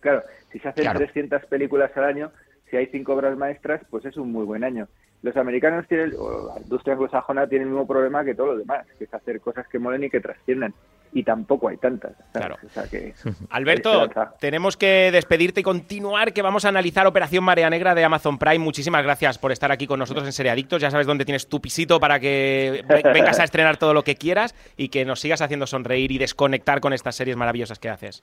Claro, si se hacen Claro. 300 películas al año, si hay cinco obras maestras, pues es un muy buen año. Los americanos tienen, o la industria anglosajona tiene el mismo problema que todos los demás, que es hacer cosas que molen y que trasciendan. Y tampoco hay tantas. ¿sabes? O sea que, Alberto, tenemos que despedirte y continuar, que vamos a analizar Operación Marea Negra de Amazon Prime. Muchísimas gracias por estar aquí con nosotros en Seriadictos. Ya sabes dónde tienes tu pisito para que ve- vengas a estrenar todo lo que quieras y que nos sigas haciendo sonreír y desconectar con estas series maravillosas que haces.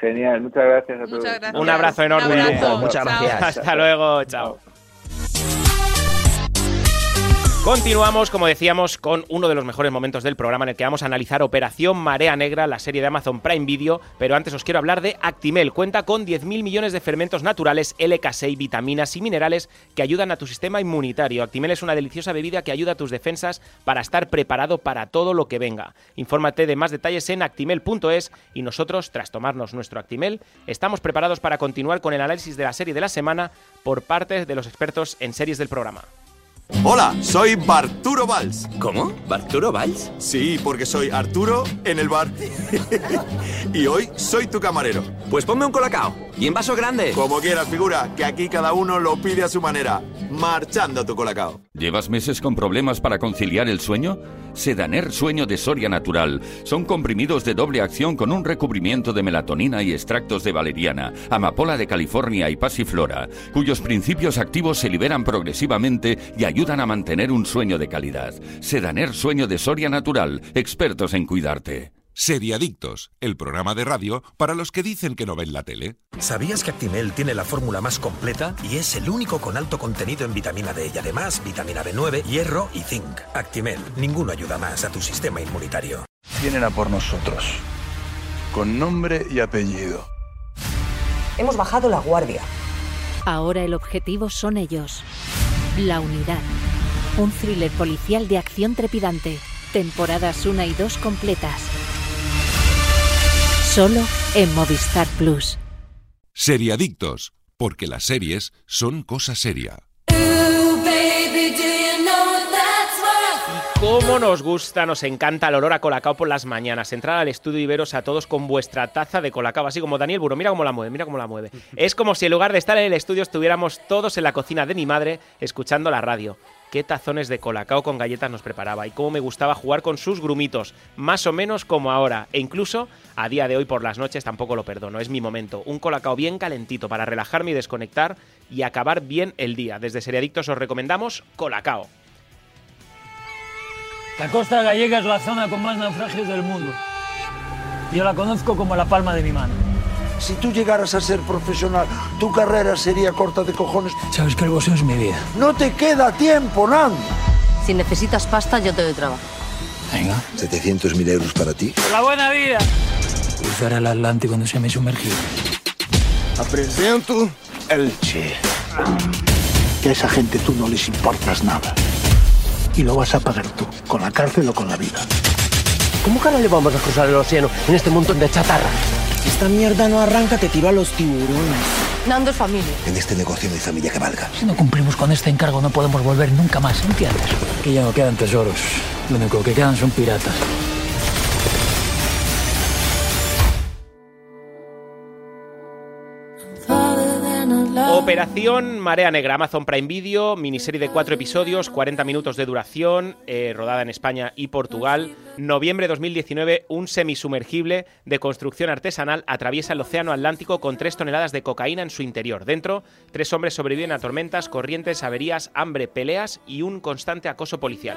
Genial, muchas gracias a todos. Un abrazo enorme. Un abrazo. Muchas gracias. Hasta luego, chao. Continuamos, como decíamos, con uno de los mejores momentos del programa en el que vamos a analizar Operación Marea Negra, la serie de Amazon Prime Video, pero antes os quiero hablar de Actimel. Cuenta con 10.000 millones de fermentos naturales, LK6, vitaminas y minerales que ayudan a tu sistema inmunitario. Actimel es una deliciosa bebida que ayuda a tus defensas para estar preparado para todo lo que venga. Infórmate de más detalles en actimel.es y nosotros, tras tomarnos nuestro Actimel, estamos preparados para continuar con el análisis de la serie de la semana por parte de los expertos en series del programa. Hola, soy Barturo Valls. ¿Cómo? ¿Barturo Valls? Sí, porque soy Arturo en el bar. y hoy soy tu camarero. Pues ponme un colacao. Y en vaso grande. Como quieras, figura, que aquí cada uno lo pide a su manera. Marchando tu colacao. ¿Llevas meses con problemas para conciliar el sueño? Sedaner Sueño de Soria Natural. Son comprimidos de doble acción con un recubrimiento de melatonina y extractos de valeriana, amapola de California y pasiflora, cuyos principios activos se liberan progresivamente y ayudan a mantener un sueño de calidad. Sedaner Sueño de Soria Natural. Expertos en cuidarte. Seriadictos, el programa de radio para los que dicen que no ven la tele. ¿Sabías que Actimel tiene la fórmula más completa y es el único con alto contenido en vitamina D y además vitamina B9, hierro y zinc? Actimel, ninguno ayuda más a tu sistema inmunitario. Vienen a por nosotros. Con nombre y apellido. Hemos bajado la guardia. Ahora el objetivo son ellos. La unidad. Un thriller policial de acción trepidante. Temporadas 1 y 2 completas. Solo en Movistar Plus. Seriadictos, porque las series son cosa seria. Cómo nos gusta, nos encanta el olor a colacao por las mañanas. Entrar al estudio y veros a todos con vuestra taza de colacao, así como Daniel Buro. Mira cómo la mueve, mira cómo la mueve. Es como si en lugar de estar en el estudio estuviéramos todos en la cocina de mi madre escuchando la radio. Qué tazones de colacao con galletas nos preparaba y cómo me gustaba jugar con sus grumitos, más o menos como ahora. E incluso a día de hoy por las noches tampoco lo perdono, es mi momento. Un colacao bien calentito para relajarme y desconectar y acabar bien el día. Desde Seriadictos os recomendamos colacao. La costa gallega es la zona con más naufragios del mundo. Yo la conozco como la palma de mi mano. Si tú llegaras a ser profesional, tu carrera sería corta de cojones. Sabes que el boxeo es mi vida. No te queda tiempo, Nan. Si necesitas pasta, yo te doy trabajo. Venga. 700.000 euros para ti. ¡Por la buena vida! cruzar el Atlántico en un semisumergible. Apresento el Che. Que a esa gente tú no les importas nada. Y lo vas a pagar tú, con la cárcel o con la vida. ¿Cómo cara le vamos a cruzar el océano en este montón de chatarra? Esta mierda no arranca, te tiro a los tiburones. Nando es familia. En este negocio no hay familia que valga. Si no cumplimos con este encargo no podemos volver nunca más, ¿entiendes? Aquí ya no quedan tesoros. Lo único que quedan son piratas. Operación Marea Negra, Amazon Prime Video, miniserie de cuatro episodios, 40 minutos de duración, eh, rodada en España y Portugal. Noviembre 2019, un semisumergible de construcción artesanal atraviesa el Océano Atlántico con tres toneladas de cocaína en su interior. Dentro, tres hombres sobreviven a tormentas, corrientes, averías, hambre, peleas y un constante acoso policial.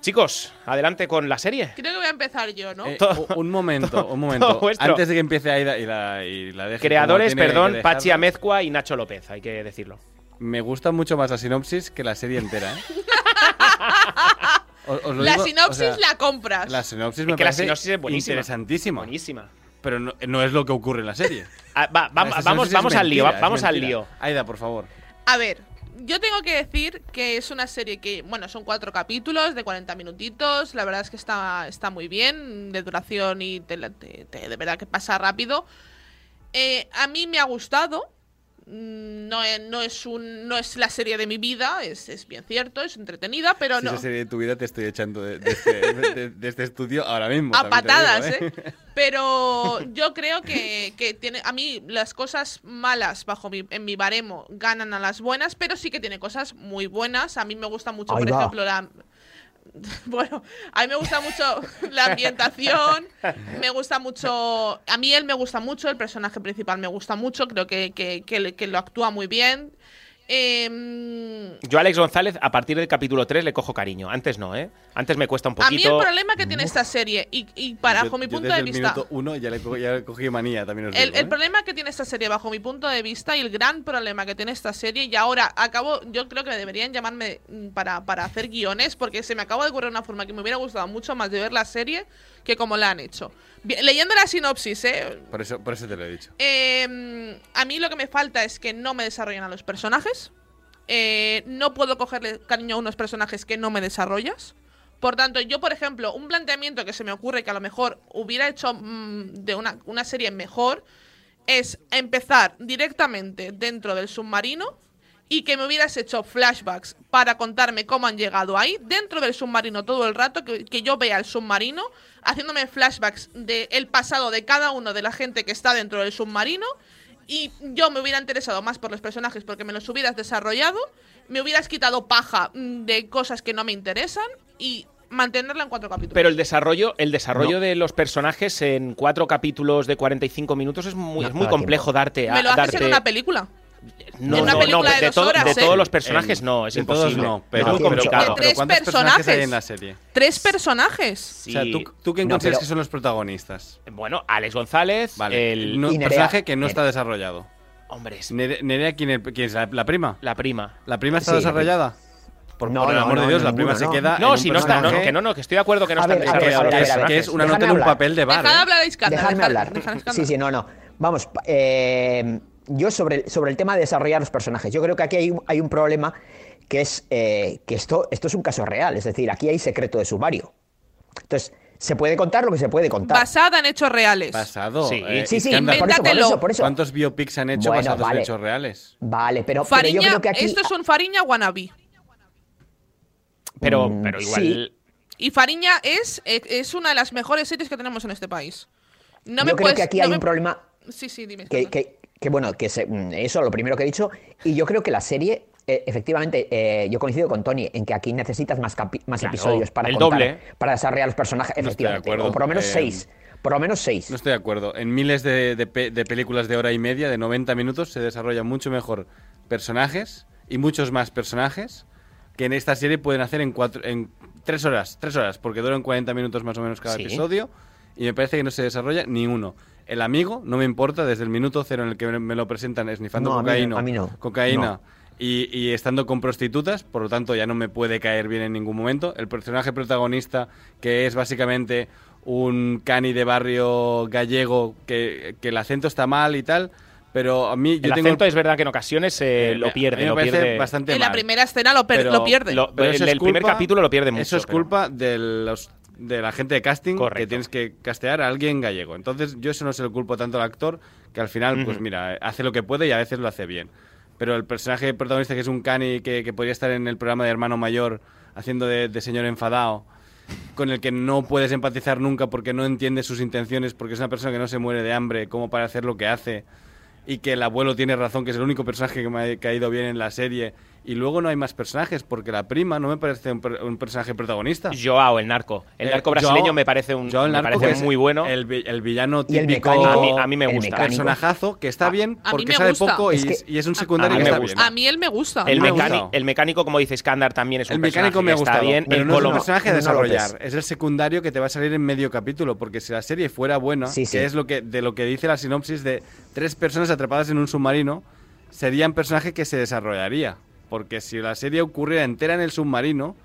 Chicos, adelante con la serie. Creo que voy a empezar yo, ¿no? Eh, un momento, un momento. Antes de que empiece Aida y la, y la deje Creadores, perdón, Pachi Amezcua y Nacho López, hay que decirlo. Me gusta mucho más la sinopsis que la serie entera, ¿eh? Os- os lo La digo, o sinopsis sea, la compras. La sinopsis Es me que la parece sinopsis es buenísima. interesantísima. Buenísima. Pero no, no es lo que ocurre en la serie. Ah, va, vamos, vamos, al lío, mentira, vamos al lío. Aida, por favor. A ver, yo tengo que decir que es una serie que, bueno, son cuatro capítulos de 40 minutitos. La verdad es que está, está muy bien de duración y te te- de verdad que pasa rápido. Eh, a mí me ha gustado. Mm, No es, no, es un, no es la serie de mi vida, es, es bien cierto, es entretenida, pero si no. esa serie de tu vida te estoy echando de, de este, de- de este estudio ahora mismo. a patadas, digo, ¿eh? Pero yo creo que, que tiene. A mí, las cosas malas bajo mi, en mi baremo ganan a las buenas, pero sí que tiene cosas muy buenas. A mí me gusta mucho, Ahí por va. ejemplo, la. Bueno, a mí me gusta mucho la ambientación, me gusta mucho, a mí él me gusta mucho, el personaje principal me gusta mucho, creo que, que, que, que lo actúa muy bien. Em, Yo a Alex González, a partir del capítulo 3 le cojo cariño. Antes no, ¿eh? Antes me cuesta un a mí el poquito. problema que tiene esta serie, y, y para, Yo- bajo mi yo punto desde de el vista... minuto uno ya le, co- ya le cogí manía, también os El, digo, el ¿eh? problema que tiene esta serie, bajo mi punto de vista, y el gran problema que tiene esta serie, y ahora acabo, yo creo que deberían llamarme mm, para, para hacer guiones, porque se me acaba de ocurrir una forma que me hubiera gustado mucho más de ver la serie que como la han hecho. Bien, leyendo la sinopsis, ¿eh? Por eso, por eso te lo he dicho. Eh, a mí lo que me falta es que no me desarrollan a los personajes. Eh, no puedo cogerle cariño a unos personajes que no me desarrollas. Por tanto, yo, por ejemplo, un planteamiento que se me ocurre que a lo mejor hubiera hecho mm, de una, una serie mejor es empezar directamente dentro del submarino y que me hubieras hecho flashbacks para contarme cómo han llegado ahí, dentro del submarino todo el rato, que, que yo vea el submarino, haciéndome flashbacks del pasado de cada uno de la gente que está dentro del submarino, y yo me hubiera interesado más por los personajes porque me los hubieras desarrollado, me hubieras quitado paja mm, de cosas que no me interesan y mantenerla en cuatro capítulos. Pero el desarrollo, el desarrollo de los personajes en cuatro capítulos de 45 minutos es muy, No, es muy complejo darte a me lo haces darte... en una película. No, una no, película no, de de, dos todo- horas, de ¿eh? todos los personajes no, es todos imposible. no, pero, muy complicado. ¿cuántos- pero Tres ¿cuántos personajes hay en la serie? Tres personajes. O sea, ¿tú, tú quién No, consideras pero- que son los protagonistas? Bueno, Alex González, Vale, el... Nerea. personaje que no Nerea. está desarrollado. Hombre, es Nere- Nerea, ¿quién es, quién es? ¿La, la prima? la prima. ¿La prima está Sí, desarrollada? Por, No, por el amor no, de Dios, no, la prima se queda. No, si no está, que no, no, que estoy de acuerdo que no A están ver, a ver, desarrollados a ver, a los ver, a ver. que es una nota en un papel de bar. Dejad ¿eh? hablar Dejadme. Sí, sí, no, no. Vamos, eh, yo sobre, sobre el tema de desarrollar los personajes, yo creo que aquí hay un, hay un problema que es eh, que esto, esto es un caso real, es decir, aquí hay secreto de sumario. Entonces, se puede contar lo que se puede contar. Basada en hechos reales. Pasado. Sí. eh, Sí, sí, por eso, por eso, por eso. ¿Cuántos biopics han hecho Bueno, basados vale. en hechos reales? Vale, pero, pero yo Fariña, creo que aquí... esto es un Fariña wannabe. Pero, Mm, pero sí. igual... Y Fariña es, eh, es una de las mejores series que tenemos en este país. No yo me creo puedes, que aquí no hay me- un problema Sí, sí, dime. que, Iskandar. que- que, bueno, que se- mm, eso, lo primero que he dicho, y yo creo que la serie, eh, efectivamente, eh, yo coincido con Tony en que aquí necesitas más, más Claro, episodios para el contar, doble. para desarrollar los personajes, efectivamente, o por lo menos Eh, seis, por lo menos seis. No estoy de acuerdo. En miles de, de pe- de películas de hora y media, de 90 minutos, se desarrollan mucho mejor personajes y muchos más personajes que en esta serie pueden hacer en cuatro, en tres horas, tres horas, porque duran 40 minutos más o menos cada Sí. episodio y me parece que no se desarrolla ni uno. El amigo no me importa desde el minuto cero en el que me- lo presentan esnifando No, a mí no, cocaína, a mí no. cocaína No. Y, y estando con prostitutas, por lo tanto ya no me puede caer bien en ningún momento. El personaje protagonista, que es básicamente un cani de barrio gallego que, que el acento está mal y tal, pero a mí yo el tengo acento es verdad que en ocasiones eh, Eh, lo a pierde. lo pierde. bastante En la primera escena lo, per- Pero- lo pierde. lo- Pero el primer capítulo lo pierde mucho. Eso es pero- culpa de los de la gente de casting que Correcto. tienes que castear a alguien gallego. Entonces, yo eso no se lo culpo tanto al actor, que al final, pues mira, hace lo que puede y a veces lo hace bien. Pero el personaje protagonista, que es un cani que, que podría estar en el programa de Hermano Mayor haciendo de, de señor enfadado, con el que no puedes empatizar nunca porque no entiendes sus intenciones, porque es una persona que no se muere de hambre, como para hacer lo que hace, y que el abuelo tiene razón, que es el único personaje que me ha caído bien en la serie, y luego no hay más personajes, porque la prima no me parece un, per- un personaje protagonista. Joao, el narco. El Eh, narco brasileño Joao- me parece un Joao el me parece muy bueno. El, vi- el villano el típico. mecánico. A mí- a mí me el gusta. mecánico. personajazo que está bien a porque sale gusta. poco y Es que- es, y es un secundario a que mí me está gusta. bien. A mí él me gusta. el, mecánico, el mecánico, como dice Skandar, también es un El mecánico personaje me que está bien. pero el no es un personaje a desarrollar. Es el secundario que te va a salir en medio capítulo, porque si la serie fuera buena, Sí, sí. que es lo que de lo que dice la sinopsis de tres personas atrapadas en un submarino, serían personaje que se desarrollaría, porque si la serie ocurriera entera en el submarino,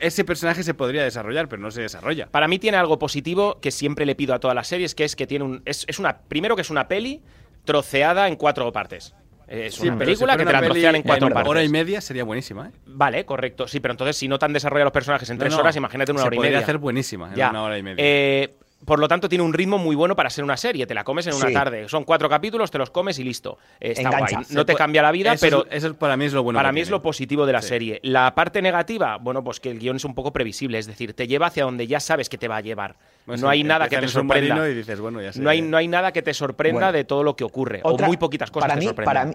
ese personaje se podría desarrollar, pero no se desarrolla. Para mí tiene algo positivo que siempre le pido a todas las series, que es que tiene un. Es, es una. Primero que es una peli troceada en cuatro partes. Es Sí, una película si que te la trocean en cuatro en partes. hora y media sería buenísima, ¿eh? Vale, correcto. Sí, pero entonces si no te han desarrollado los personajes en No, tres no, horas, imagínate en una se hora y podría media. hacer buenísima en Ya. una hora y media. Eh, por lo tanto, tiene un ritmo muy bueno para ser una serie. Te la comes en una Sí. tarde. Son cuatro capítulos, te los comes y listo. Está Engancha. guay. No te cambia la vida, eso pero es- eso para mí es lo bueno para mí es lo positivo de la Sí. serie. La parte negativa, bueno, pues que el guion es un poco previsible. Es decir, te lleva hacia donde ya sabes que te va a llevar. No sí, hay nada que te sorprenda. y dices, bueno, ya sé. No hay, no hay nada que te sorprenda Bueno. de todo lo que ocurre. Otra- o muy poquitas cosas para te mí, sorprenden. para mí,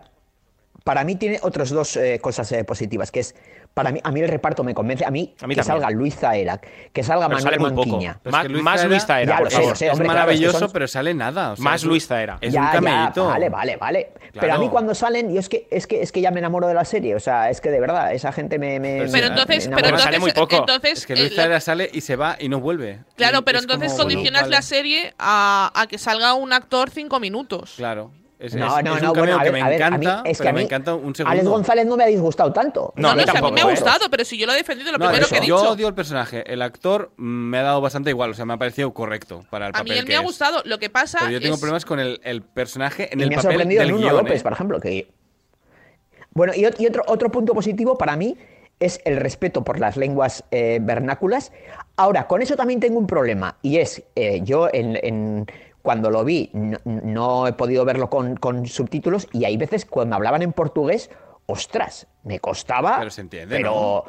para mí tiene otras dos eh, cosas eh, positivas, que es, para mí, a mí el reparto me convence, a mí, A mí que también. salga Luis Zaera, que salga Pero Manuel sale muy poco. Manquiña. Pero es Ma- Luis más Zaera- Luis Zaera, por sé, favor. es hombre, claro, es que maravilloso, son- pero sale nada. o sea, Más Luis Zaera. Es Ya, un cameíto. vale, vale, vale. Pero a mí cuando salen, yo es que, es que es que ya me enamoro de la serie. O sea, es que de verdad, esa gente me. me- Pero me- Pero sí, entonces, me pero enamora. entonces- sale muy poco. entonces, Es que eh, Luis lo- Zaera sale y se va y no vuelve. claro, Y pero es entonces como, bueno, condicionas vale. la serie a, a que salga un actor cinco minutos. Claro. Es, No, es- no, es no, bueno, a que me a ver, a mí- encanta, es que pero a me mí encanta un segundo. Alex González no me ha disgustado tanto. No, a mí si a mí tampoco, me ha ¿eh? gustado, pero si yo lo he defendido, lo No, primero eso, que he yo dicho. odio el personaje. El actor me ha dado bastante igual, o sea, me ha parecido correcto para el A papel mí él que me ha es. gustado. Lo que pasa Pero yo tengo es... problemas con el, el personaje en y el me ha papel sorprendido del Nuno guion, López, ¿eh? por ejemplo. Que... Bueno, y, ot- y otro, otro punto positivo para mí es el respeto por las lenguas eh, vernáculas. Ahora, con eso también tengo un problema, y es, eh, yo en, en- cuando lo vi no, no he podido verlo con, con subtítulos, y hay veces cuando hablaban en portugués, ostras, me costaba, Pero se entiende, pero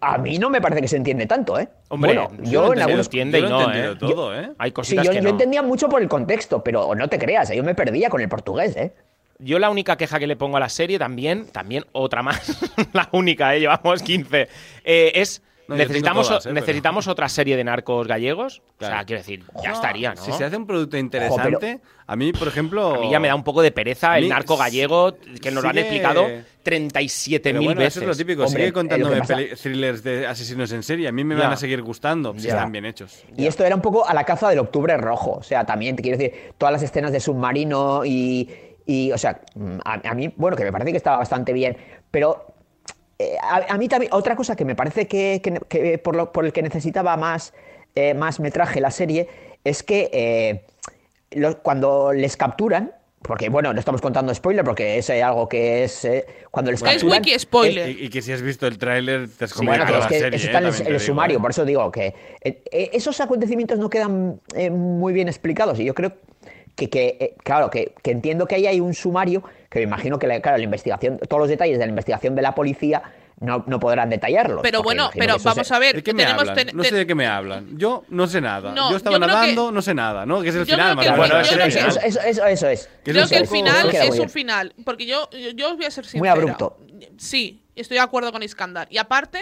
a mí no me parece que se entiende tanto, ¿eh? Hombre, bueno, yo en algunos... entiende yo y no, ¿eh? todo, ¿eh? Hay Sí, cositas yo, que yo no. entendía mucho por el contexto, pero no te creas, yo me perdía con el portugués, ¿eh? Yo la única queja que le pongo a la serie también, también otra más, la única, ¿eh? llevamos 15, eh, es No, necesitamos, todas, ¿eh? Pero- necesitamos otra serie de narcos gallegos. O sea, Claro. quiero decir, ya estaría, ¿no? Si se hace un producto interesante, a mí, por ejemplo... A mí ya me da un poco de pereza el narco gallego, que nos lo han sigue- explicado Pero 37.000 bueno, veces. eso es lo típico. Hombre, Sigue contándome pasa- thrillers de asesinos en serie. A mí me Ya. van a seguir gustando si Ya. están bien hechos. Y esto era un poco a la caza del octubre rojo. O sea, también te quiero decir, todas las escenas de submarino y. y, o sea, mm, a, a mí, bueno, que me parece que estaba bastante bien. Pero eh, a, a mí también, otra cosa que me parece que, que- que por, lo, por el que necesitaba más, eh, más metraje la serie es que eh, lo- cuando les capturan. Porque, bueno, no estamos contando spoiler porque es eh, algo que es. eh, cuando les Es capturan. wiki spoiler. Y, y que si has visto el tráiler te has Sí, bueno, es que serie. eso eh, está en el, sumario, por eso digo que esos acontecimientos no quedan eh, muy bien explicados y yo creo que, que, eh, claro, que, que entiendo que ahí hay un sumario que me imagino que, la, claro, la investigación, todos los detalles de la investigación de la policía no, no podrán detallarlos. Pero bueno, pero vamos se- a ver. ¿De qué me tenemos, hablan? ten- no sé de qué me hablan. Yo no sé nada. No, yo estaba yo creo que- nadando, no sé nada, ¿no? Que es el Yo final, más Bueno. Eso, eso, eso, eso es. Creo es que el final es un final. Porque yo, yo, yo os voy a ser sincera. Muy abrupto. Sí, estoy de acuerdo con Iskandar. Y aparte,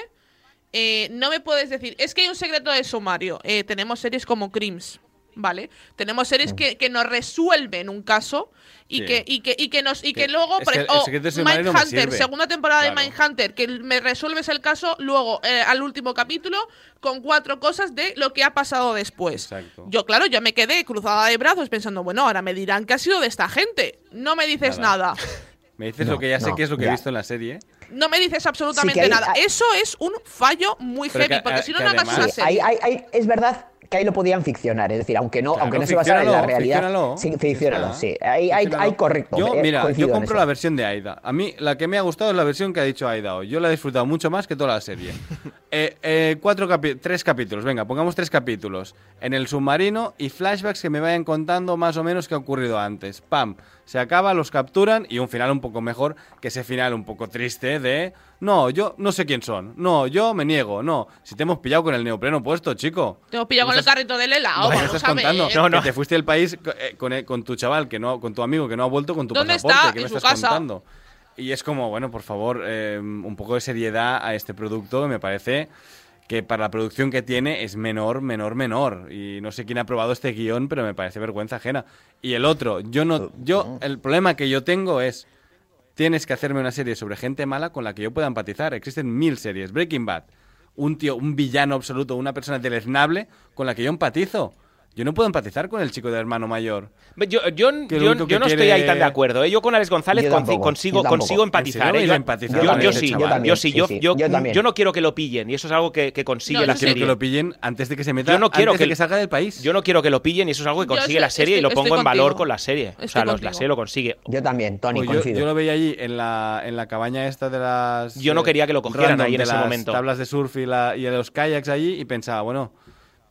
eh, no me puedes decir. Es que hay un secreto de sumario. Eh, tenemos series como Crims. ¿Vale? Tenemos series que, que nos resuelven un caso y, Sí. que, y, que, y que nos y que Que- luego es que ej- el o secreto de sumario no me Mindhunter, segunda temporada Claro. de Mindhunter, que me resuelves el caso luego eh, al último capítulo con cuatro cosas de lo que ha pasado después. Exacto. Yo, claro, yo me quedé cruzada de brazos pensando, bueno, ahora me dirán que ha sido de esta gente. No me dices Nada. nada. Me dices No, lo que ya sé no, que es lo que he visto en la serie. No me dices absolutamente Sí, que hay- nada. hay- Eso es un fallo muy Pero heavy, que- porque si no, no hagas una serie. hay- hay- es verdad que ahí lo podían ficcionar, es decir, aunque no, Claro, aunque no se basara en la realidad. ficciónalo. Sí, ficciónalo, Está. sí. Ahí, Ficciónalo. ahí correcto. Yo, eh, mira, yo compro la versión de Aida. A mí la que me ha gustado es la versión que ha dicho Aida hoy. Yo la he disfrutado mucho más que toda la serie. Eh, eh, cuatro capi- tres capítulos, venga, pongamos tres capítulos. En el submarino y flashbacks que me vayan contando más o menos qué ha ocurrido antes. Pam, se acaba, los capturan y un final un poco mejor que ese final un poco triste de... No, yo no sé quién son. No, yo me niego. No, si te hemos pillado con el neopreno puesto, chico. Te hemos pillado ¿Qué con el carrito del helado. ¿Qué me vamos estás a ver. contando? Que te fuiste del país eh, con, eh, con tu chaval, que no, con tu amigo que no ha vuelto con tu ¿Dónde pasaporte. está? ¿Qué En me su estás casa. contando? Y es como, bueno, por favor, eh, un poco de seriedad a este producto que me parece que para la producción que tiene es menor, menor, menor. Y no sé quién ha probado este guion, pero me parece vergüenza ajena. Y el otro, yo no, yo, el problema que yo tengo es, tienes que hacerme una serie sobre gente mala con la que yo pueda empatizar. Existen mil series. Breaking Bad, un tío, un villano absoluto, una persona deleznable con la que yo empatizo. Yo no puedo empatizar con el chico de hermano mayor. Yo, no estoy ahí tan de acuerdo. ¿eh? Yo con Alex González tampoco, consigo, consigo ¿En empatizar. ¿eh? ¿Y Yo, sí, yo sí, sí, yo, sí. yo- Yo también. yo no quiero que lo pillen y eso es algo que, que consigue Yo la quiero serie. que lo pillen antes de que se meta, yo no quiero antes que, de que salga del país. Yo no quiero que lo pillen y eso es algo que consigue estoy- la serie y lo pongo en valor con la serie. O sea, los- la serie lo consigue. Yo también, Tony, Pues yo, lo veía allí en la, en la cabaña esta de las... Yo no eh, quería que lo cogieran ahí en ese las momento. tablas de surf y, la, y de los kayaks allí y pensaba, bueno,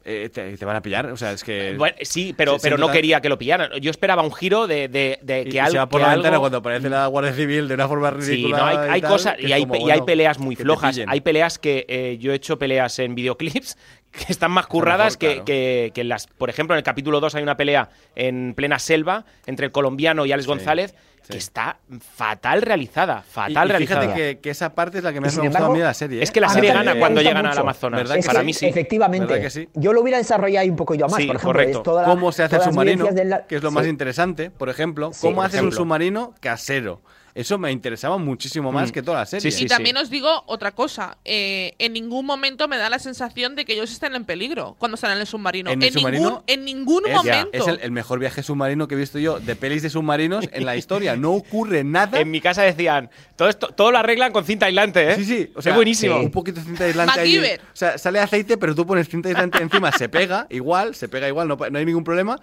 eh, te, te van a pillar. O sea, es que... Bueno, sí, pero, pero no quería que lo pillaran. Yo esperaba un giro de, de- que y algo. se va por la algo- ventana cuando aparece la Guardia Civil de una forma Sí, ridícula. no, hay, hay tal, cosas y hay, como, pe- y hay peleas muy flojas. Hay peleas que eh, yo he hecho peleas en videoclips que están más curradas mejor, que, claro. que- que las. Por ejemplo, en el capítulo 2 hay una pelea en plena selva entre el colombiano y Alex González que está fatal realizada. Fatal y realizada. fíjate que, que esa parte es la que me Y ha gustado a mí de la serie. es que la ¿eh? serie gana me cuando llegan al. Amazonas. ¿Verdad que Para mí sí. Efectivamente. ¿Verdad que sí? Yo lo hubiera desarrollado ahí un poquillo más, Sí, por ejemplo. correcto. es toda la- cómo se hace el submarino, la- que es lo Sí. más interesante, por ejemplo, cómo haces un submarino casero. Eso me interesaba muchísimo más Mm. que toda la serie. Sí, sí, y también os digo otra cosa. eh, en ningún momento me da la sensación de que ellos estén en peligro cuando están en el submarino. En el submarino ningún, en ningún Es, momento. es el, el mejor viaje submarino que he visto yo de pelis de submarinos en la historia. No ocurre nada. En mi casa decían, todo esto, todo lo arreglan con cinta aislante, ¿eh? Sí, sí. O sea, es buenísimo. Un poquito de cinta aislante ahí. O sea, sale aceite, pero tú pones cinta aislante encima, se pega igual, se pega igual, no, pa- no hay ningún problema.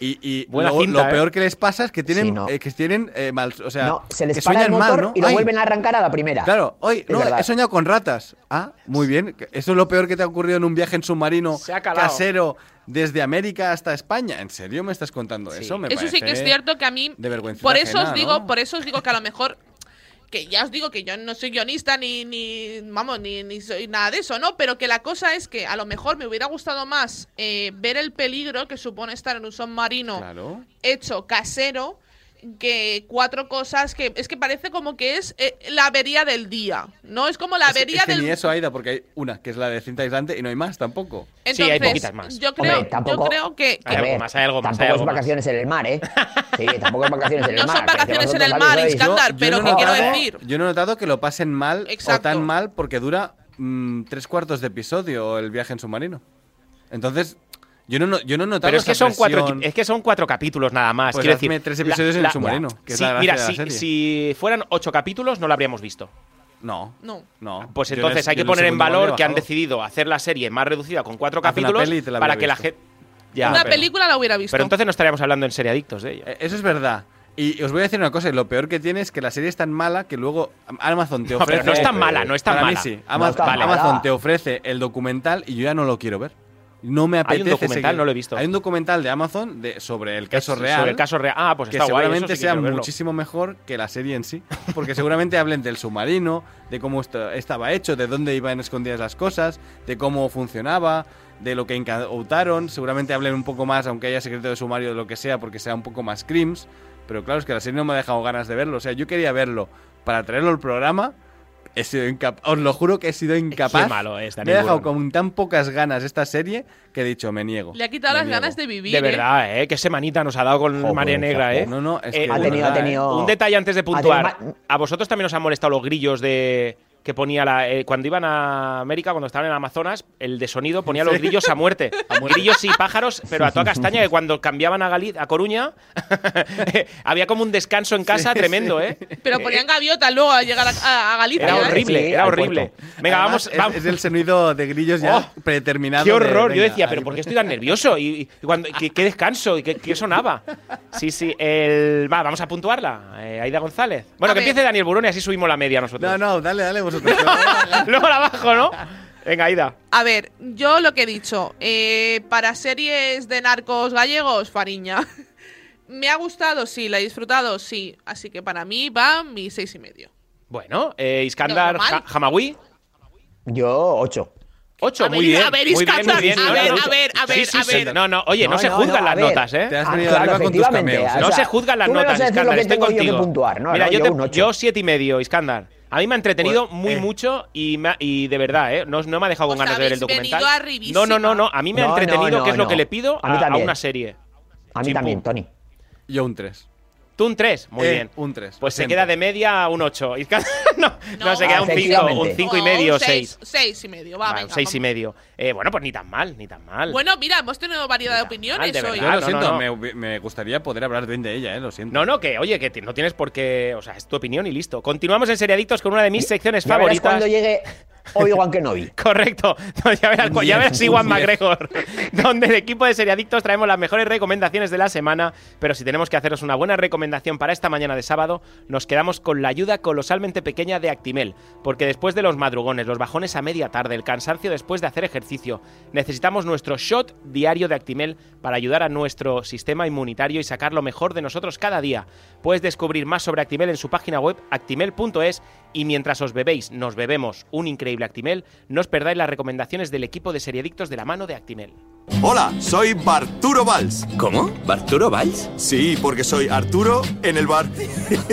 Y, y Buena luego cinta, lo ¿eh? peor que les pasa es que tienen, Sí, no. eh, que tienen eh, mal, o sea, No, se les que para el motor mal, ¿no? y lo Ay, vuelven a arrancar a la primera. Claro, hoy no, he soñado con ratas. Ah, muy bien. Eso es lo peor que te ha ocurrido en un viaje en submarino casero desde América hasta España. ¿En serio me estás contando eso? Me Eso sí que es cierto que a mí. de vergüenza por eso ajena, os digo, ¿no? por eso os digo que a lo mejor. Que ya os digo que yo no soy guionista ni, ni vamos, ni, ni soy nada de eso, ¿no? Pero que la cosa es que a lo mejor me hubiera gustado más eh, ver el peligro que supone estar en un submarino Claro. hecho casero que cuatro cosas que es que parece como que es eh, la avería del día, ¿no? Es como la Es- avería es que del ni eso, Aida, porque hay una que es la de cinta aislante y no hay más tampoco. Sí, hay Entonces, poquitas más. Yo creo, Hombre, tampoco- yo creo que, Hay algo ver, más, hay algo más, hay Tampoco es más. vacaciones en el mar, ¿eh? Sí, tampoco es vacaciones en el No mar. son que- que vacaciones en el mar, Iskandar, Andar, pero no ¿qué he quiero decir? Yo no he notado que lo pasen mal o tan mal porque dura mm, tres cuartos de episodio el viaje en submarino. Entonces, yo no, no- yo no he notado Pero es que, esa son cuatro, es que son cuatro capítulos nada más. Pues Quiero decir, tres episodios en el submarino, que es Sí, la gracia mira, de la si, serie. si fueran ocho capítulos, no lo habríamos visto. No, No. no. Pues Yo entonces hay que poner en valor que han decidido hacer la serie más reducida con cuatro Haz capítulos para que la gente. Ya, una pero- película la hubiera visto. Pero entonces no estaríamos hablando en serie adictos de ella. Eh, Eso es verdad. Y os voy a decir una cosa, y lo peor que tiene es que la serie es tan mala que luego Amazon te No, ofrece... pero no es tan mala, no es tan Para mala. mí sí. No Ama- es tan vale, mala. Amazon te ofrece el documental y yo ya no lo quiero ver. No me Hay apetece un documental, seguir. no lo he visto. Hay un documental de Amazon de, sobre el caso Es real. Sobre el caso real. Ah, pues que está guay. seguramente sí que sea muchísimo mejor que la serie en sí. Porque seguramente hablen del submarino, de cómo esto- estaba hecho, de dónde iban escondidas las cosas, de cómo funcionaba, de lo que incautaron. Seguramente hablen un poco más, aunque haya secreto de sumario, de lo que sea, porque sea un poco más crims. Pero claro, es que la serie no me ha dejado ganas de verlo. O sea, yo quería verlo para traerlo al programa. He sido incapaz, os lo juro que he sido incapaz. Qué malo es, me he dejado con tan pocas ganas esta serie que he dicho, me niego. Le ha quitado Me las niego. ganas de vivir. De ¿eh? verdad, ¿eh? Qué semanita nos ha dado con Joder, María Negra, ¿eh? No, no, es Eh, que Ha tenido, ha verdad, tenido. Un detalle antes de puntuar. ¿A vosotros también os han molestado los grillos de que ponía la, eh, cuando iban a América, cuando estaban en Amazonas, el de sonido ponía los grillos a muerte. Grillos y pájaros, pero a toda castaña, que cuando cambiaban a, Gali- a Coruña, había como un descanso en casa tremendo, ¿eh? Pero ponían gaviotas luego a llegar a, a- a Galicia. Era ¿eh? horrible, Sí, era al horrible. Venga, Además, vamos, es- vamos. Es, el sonido de grillos ya Oh, predeterminado. Qué de, horror. Yo decía, pero ahí- ¿por qué estoy tan nervioso? Y, y cuando, ¿qué, qué descanso? ¿Y qué, qué sonaba? Sí, sí. El, va, vamos a puntuarla. Eh, Aida González. Bueno, A que ver. empiece Daniel Burón y así subimos la media nosotros. No, no, dale, dale vosotros. Luego la bajo, ¿no? Venga, Aida. A ver, yo lo que he dicho, eh, para series de narcos gallegos, Fariña. Me ha gustado, sí, la he disfrutado, sí. Así que para mí va mi seis y medio. Bueno, eh, Iskandar Hamawi. Yo, 8. Ocho, A muy ver, bien. a ver, Iskandar, a no, ver, no, a ver, a ver, sí, a sí. No, no, oye, no, No, se no, juzgan no, las ver. notas, ¿eh? Te has Ah, venido claro, arriba con tus cameos. o No se juzgan las notas, Iskandar, estoy contigo. puntuar, ¿no? Mira, No, yo, yo te- yo siete y medio, Iskandar. A mí me ha entretenido Pues, muy eh. mucho y, me ha- y de verdad, ¿eh? No, no me ha dejado con ganas de ver el documental. No, no, no, no. A mí me ha No, entretenido, no, que es lo que le pido A una serie. A mí también, Tony. Yo un 3. Tú un 3, muy Eh, bien. un 3, Pues se siempre. queda de media a un 8. no, no, No. se queda un 5, Efectivamente. un 5 y medio, un 6. seis, seis y medio, va, Vale, venga, un 6 y medio. Eh, bueno, pues ni tan mal, ni tan mal. Bueno, mira, hemos tenido variedad de opiniones de hoy. Yo Ah, lo no, siento, no, Me, me gustaría poder hablar bien de ella, eh, lo siento. No, no, que oye, que no tienes por qué. O sea, es tu opinión y listo. Continuamos en Seriadictos con una de mis secciones favoritas. cuando llegue Obi-Wan Kenobi. Correcto. ya verás, Un ya verás Iwan diez. McGregor. donde el equipo de Seriadictos traemos las mejores recomendaciones de la semana. Pero si tenemos que haceros una buena recomendación para esta mañana de sábado, nos quedamos con la ayuda colosalmente pequeña de Actimel. Porque después de los madrugones, los bajones a media tarde, el cansancio después de hacer ejercicio, necesitamos nuestro shot diario de Actimel para ayudar a nuestro sistema inmunitario y sacar lo mejor de nosotros cada día. Puedes descubrir más sobre Actimel en su página web actimel.es y mientras os bebéis, nos bebemos un increíble Actimel, no os perdáis las recomendaciones del equipo de Seriadictos de la mano de Actimel. Hola, soy Barturo Valls. ¿Cómo? ¿Barturo Valls? Sí, porque soy Arturo en el bar.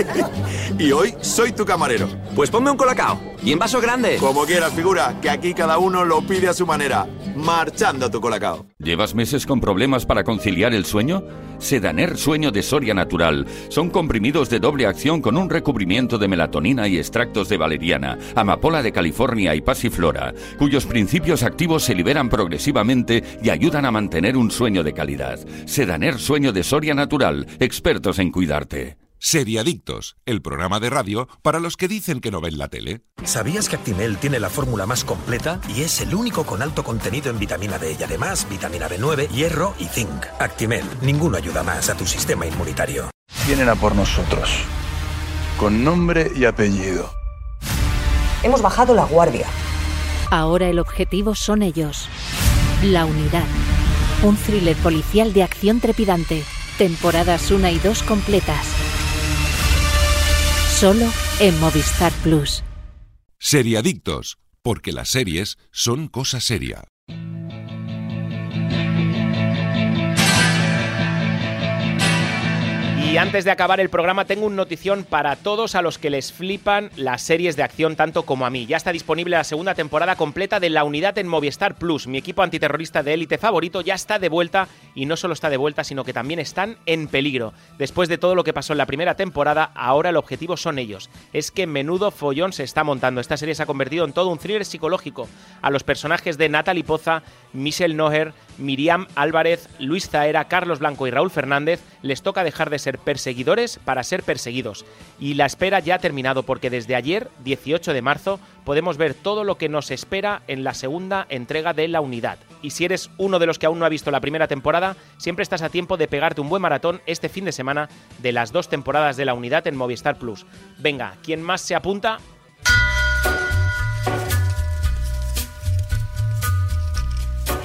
y hoy soy tu camarero. Pues ponme un colacao. Y en vaso grande. Como quieras, figura, que aquí cada uno lo pide a su manera. Marchando a tu colacao. ¿Llevas meses con problemas para conciliar el sueño? Sedaner Sueño de Soria Natural. Son comprimidos de doble acción con un recubrimiento de melatonina y extractos de valeriana, amapola de California y pasiflora, cuyos principios activos se liberan progresivamente y ayudan a mantener un sueño de calidad. Sedaner Sueño de Soria Natural. Expertos en cuidarte. Seriadictos, el programa de radio para los que dicen que no ven la tele. ¿Sabías que Actimel tiene la fórmula más completa y es el único con alto contenido en vitamina D y además vitamina B9, hierro y zinc? Actimel, ninguno ayuda más a tu sistema inmunitario. Vienen a por nosotros. Con nombre y apellido. Hemos bajado la guardia. Ahora el objetivo son ellos. La unidad. Un thriller policial de acción trepidante. Temporadas 1 y 2 completas. Solo en Movistar Plus. Seriadictos, porque las series son cosa seria. Y antes de acabar el programa tengo una notición para todos a los que les flipan las series de acción tanto como a mí. Ya está disponible la segunda temporada completa de La Unidad en Movistar Plus. Mi equipo antiterrorista de élite favorito ya está de vuelta y no solo está de vuelta, sino que también están en peligro. Después de todo lo que pasó en la primera temporada, ahora el objetivo son ellos. Es que menudo follón se está montando. Esta serie se ha convertido en todo un thriller psicológico. A los personajes de Natalie Poza, Michelle Noher, Miriam Álvarez, Luis Zaera, Carlos Blanco y Raúl Fernández les toca dejar de ser perseguidores para ser perseguidos. Y la espera ya ha terminado porque desde ayer, 18 de marzo, podemos ver todo lo que nos espera en la segunda entrega de La Unidad. Y si eres uno de los que aún no ha visto la primera temporada, siempre estás a tiempo de pegarte un buen maratón este fin de semana de las dos temporadas de La Unidad en Movistar Plus. Venga, ¿quién más se apunta?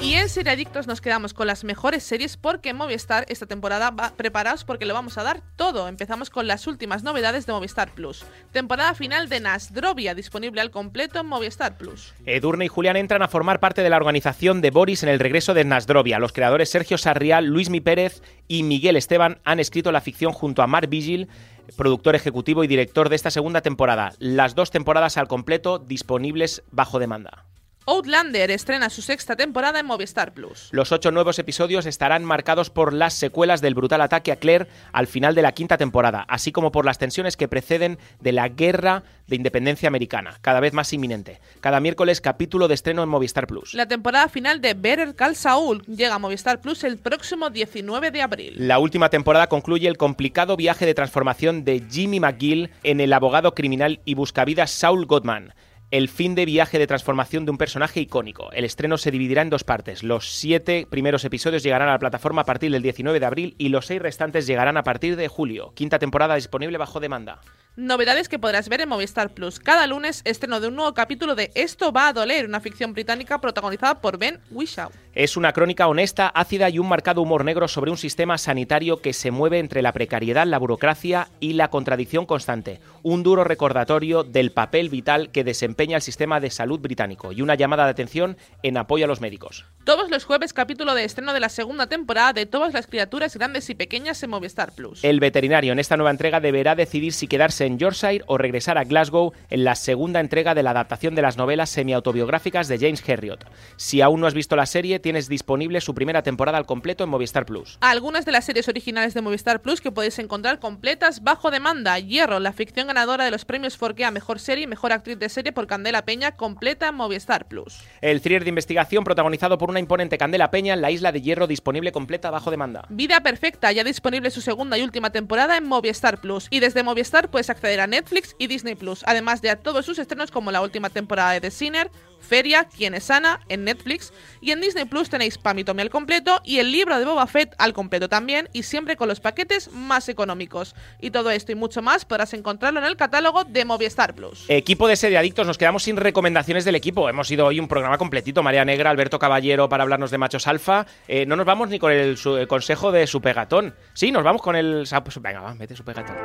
Y en Seriadictos nos quedamos con las mejores series porque Movistar esta temporada va preparaos porque lo vamos a dar todo. Empezamos con las últimas novedades de Movistar Plus. Temporada final de Nasdrovia disponible al completo en Movistar Plus. Edurne y Julián entran a formar parte de la organización de Boris en el regreso de Nasdrovia. Los creadores Sergio Sarrial, Luis Mi Pérez y Miguel Esteban han escrito la ficción junto a Mark Vigil, productor ejecutivo y director de esta segunda temporada. Las dos temporadas al completo disponibles bajo demanda. Outlander estrena su sexta temporada en Movistar Plus. Los ocho nuevos episodios estarán marcados por las secuelas del brutal ataque a Claire al final de la quinta temporada, así como por las tensiones que preceden de la guerra de independencia americana, cada vez más inminente. Cada miércoles capítulo de estreno en Movistar Plus. La temporada final de Better Call Saul llega a Movistar Plus el próximo 19 de abril. La última temporada concluye el complicado viaje de transformación de Jimmy McGill en el abogado criminal y buscavidas Saul Goodman el fin de viaje de transformación de un personaje icónico. El estreno se dividirá en dos partes. Los siete primeros episodios llegarán a la plataforma a partir del 19 de abril y los seis restantes llegarán a partir de julio. Quinta temporada disponible bajo demanda. Novedades que podrás ver en Movistar Plus. Cada lunes estreno de un nuevo capítulo de Esto va a doler, una ficción británica protagonizada por Ben Whishaw. Es una crónica honesta, ácida y un marcado humor negro sobre un sistema sanitario que se mueve entre la precariedad, la burocracia y la contradicción constante. Un duro recordatorio del papel vital que desempeña el sistema de salud británico y una llamada de atención en apoyo a los médicos. Todos los jueves capítulo de estreno de la segunda temporada de Todas las criaturas grandes y pequeñas en Movistar Plus. El veterinario en esta nueva entrega deberá decidir si quedarse en Yorkshire o regresar a Glasgow en la segunda entrega de la adaptación de las novelas semiautobiográficas de James Herriot. Si aún no has visto la serie, tienes disponible su primera temporada al completo en Movistar Plus. Algunas de las series originales de Movistar Plus que podéis encontrar completas bajo demanda. Hierro, la ficción ganadora de los premios Forqué a Mejor Serie y Mejor Actriz de Serie por Candela Peña, completa en Movistar Plus. El thriller de investigación protagonizado por una imponente Candela Peña en la Isla de Hierro disponible completa bajo demanda. Vida Perfecta, ya disponible su segunda y última temporada en Movistar Plus. Y desde Movistar puedes acceder a Netflix y Disney Plus, además de a todos sus estrenos como la última temporada de The Sinner, Feria, Quien es Ana, en Netflix. Y en Disney Plus tenéis Pam y Tommy al completo y el libro de Boba Fett al completo también y siempre con los paquetes más económicos. Y todo esto y mucho más podrás encontrarlo en el catálogo de Movistar Plus. Equipo de serie adictos, nos quedamos sin recomendaciones del equipo. Hemos ido hoy un programa completito. María Negra, Alberto Caballero para hablarnos de machos alfa. Eh, no nos vamos ni con el, su- el consejo de su pegatón. Sí, nos vamos con el. pues Venga, va, mete su pegatón.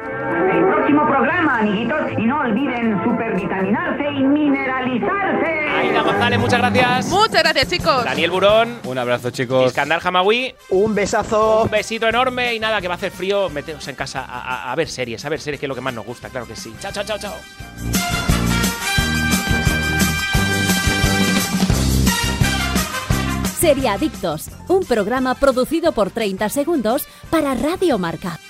El próximo programa, amiguitos, y no olviden supervitaminarse y mineralizarse. Aida González, muchas gracias. Muchas gracias, chicos. Daniel Burón. Un abrazo, chicos. Iskandar Hamawi. Un besazo. Un besito enorme y nada, que va a hacer frío. Meteos en casa a, a- a ver series, a ver series, que es lo que más nos gusta, claro que sí. Chao, chao, chao, chao. Seriadictos, un programa producido por 30 segundos para Radio Marca.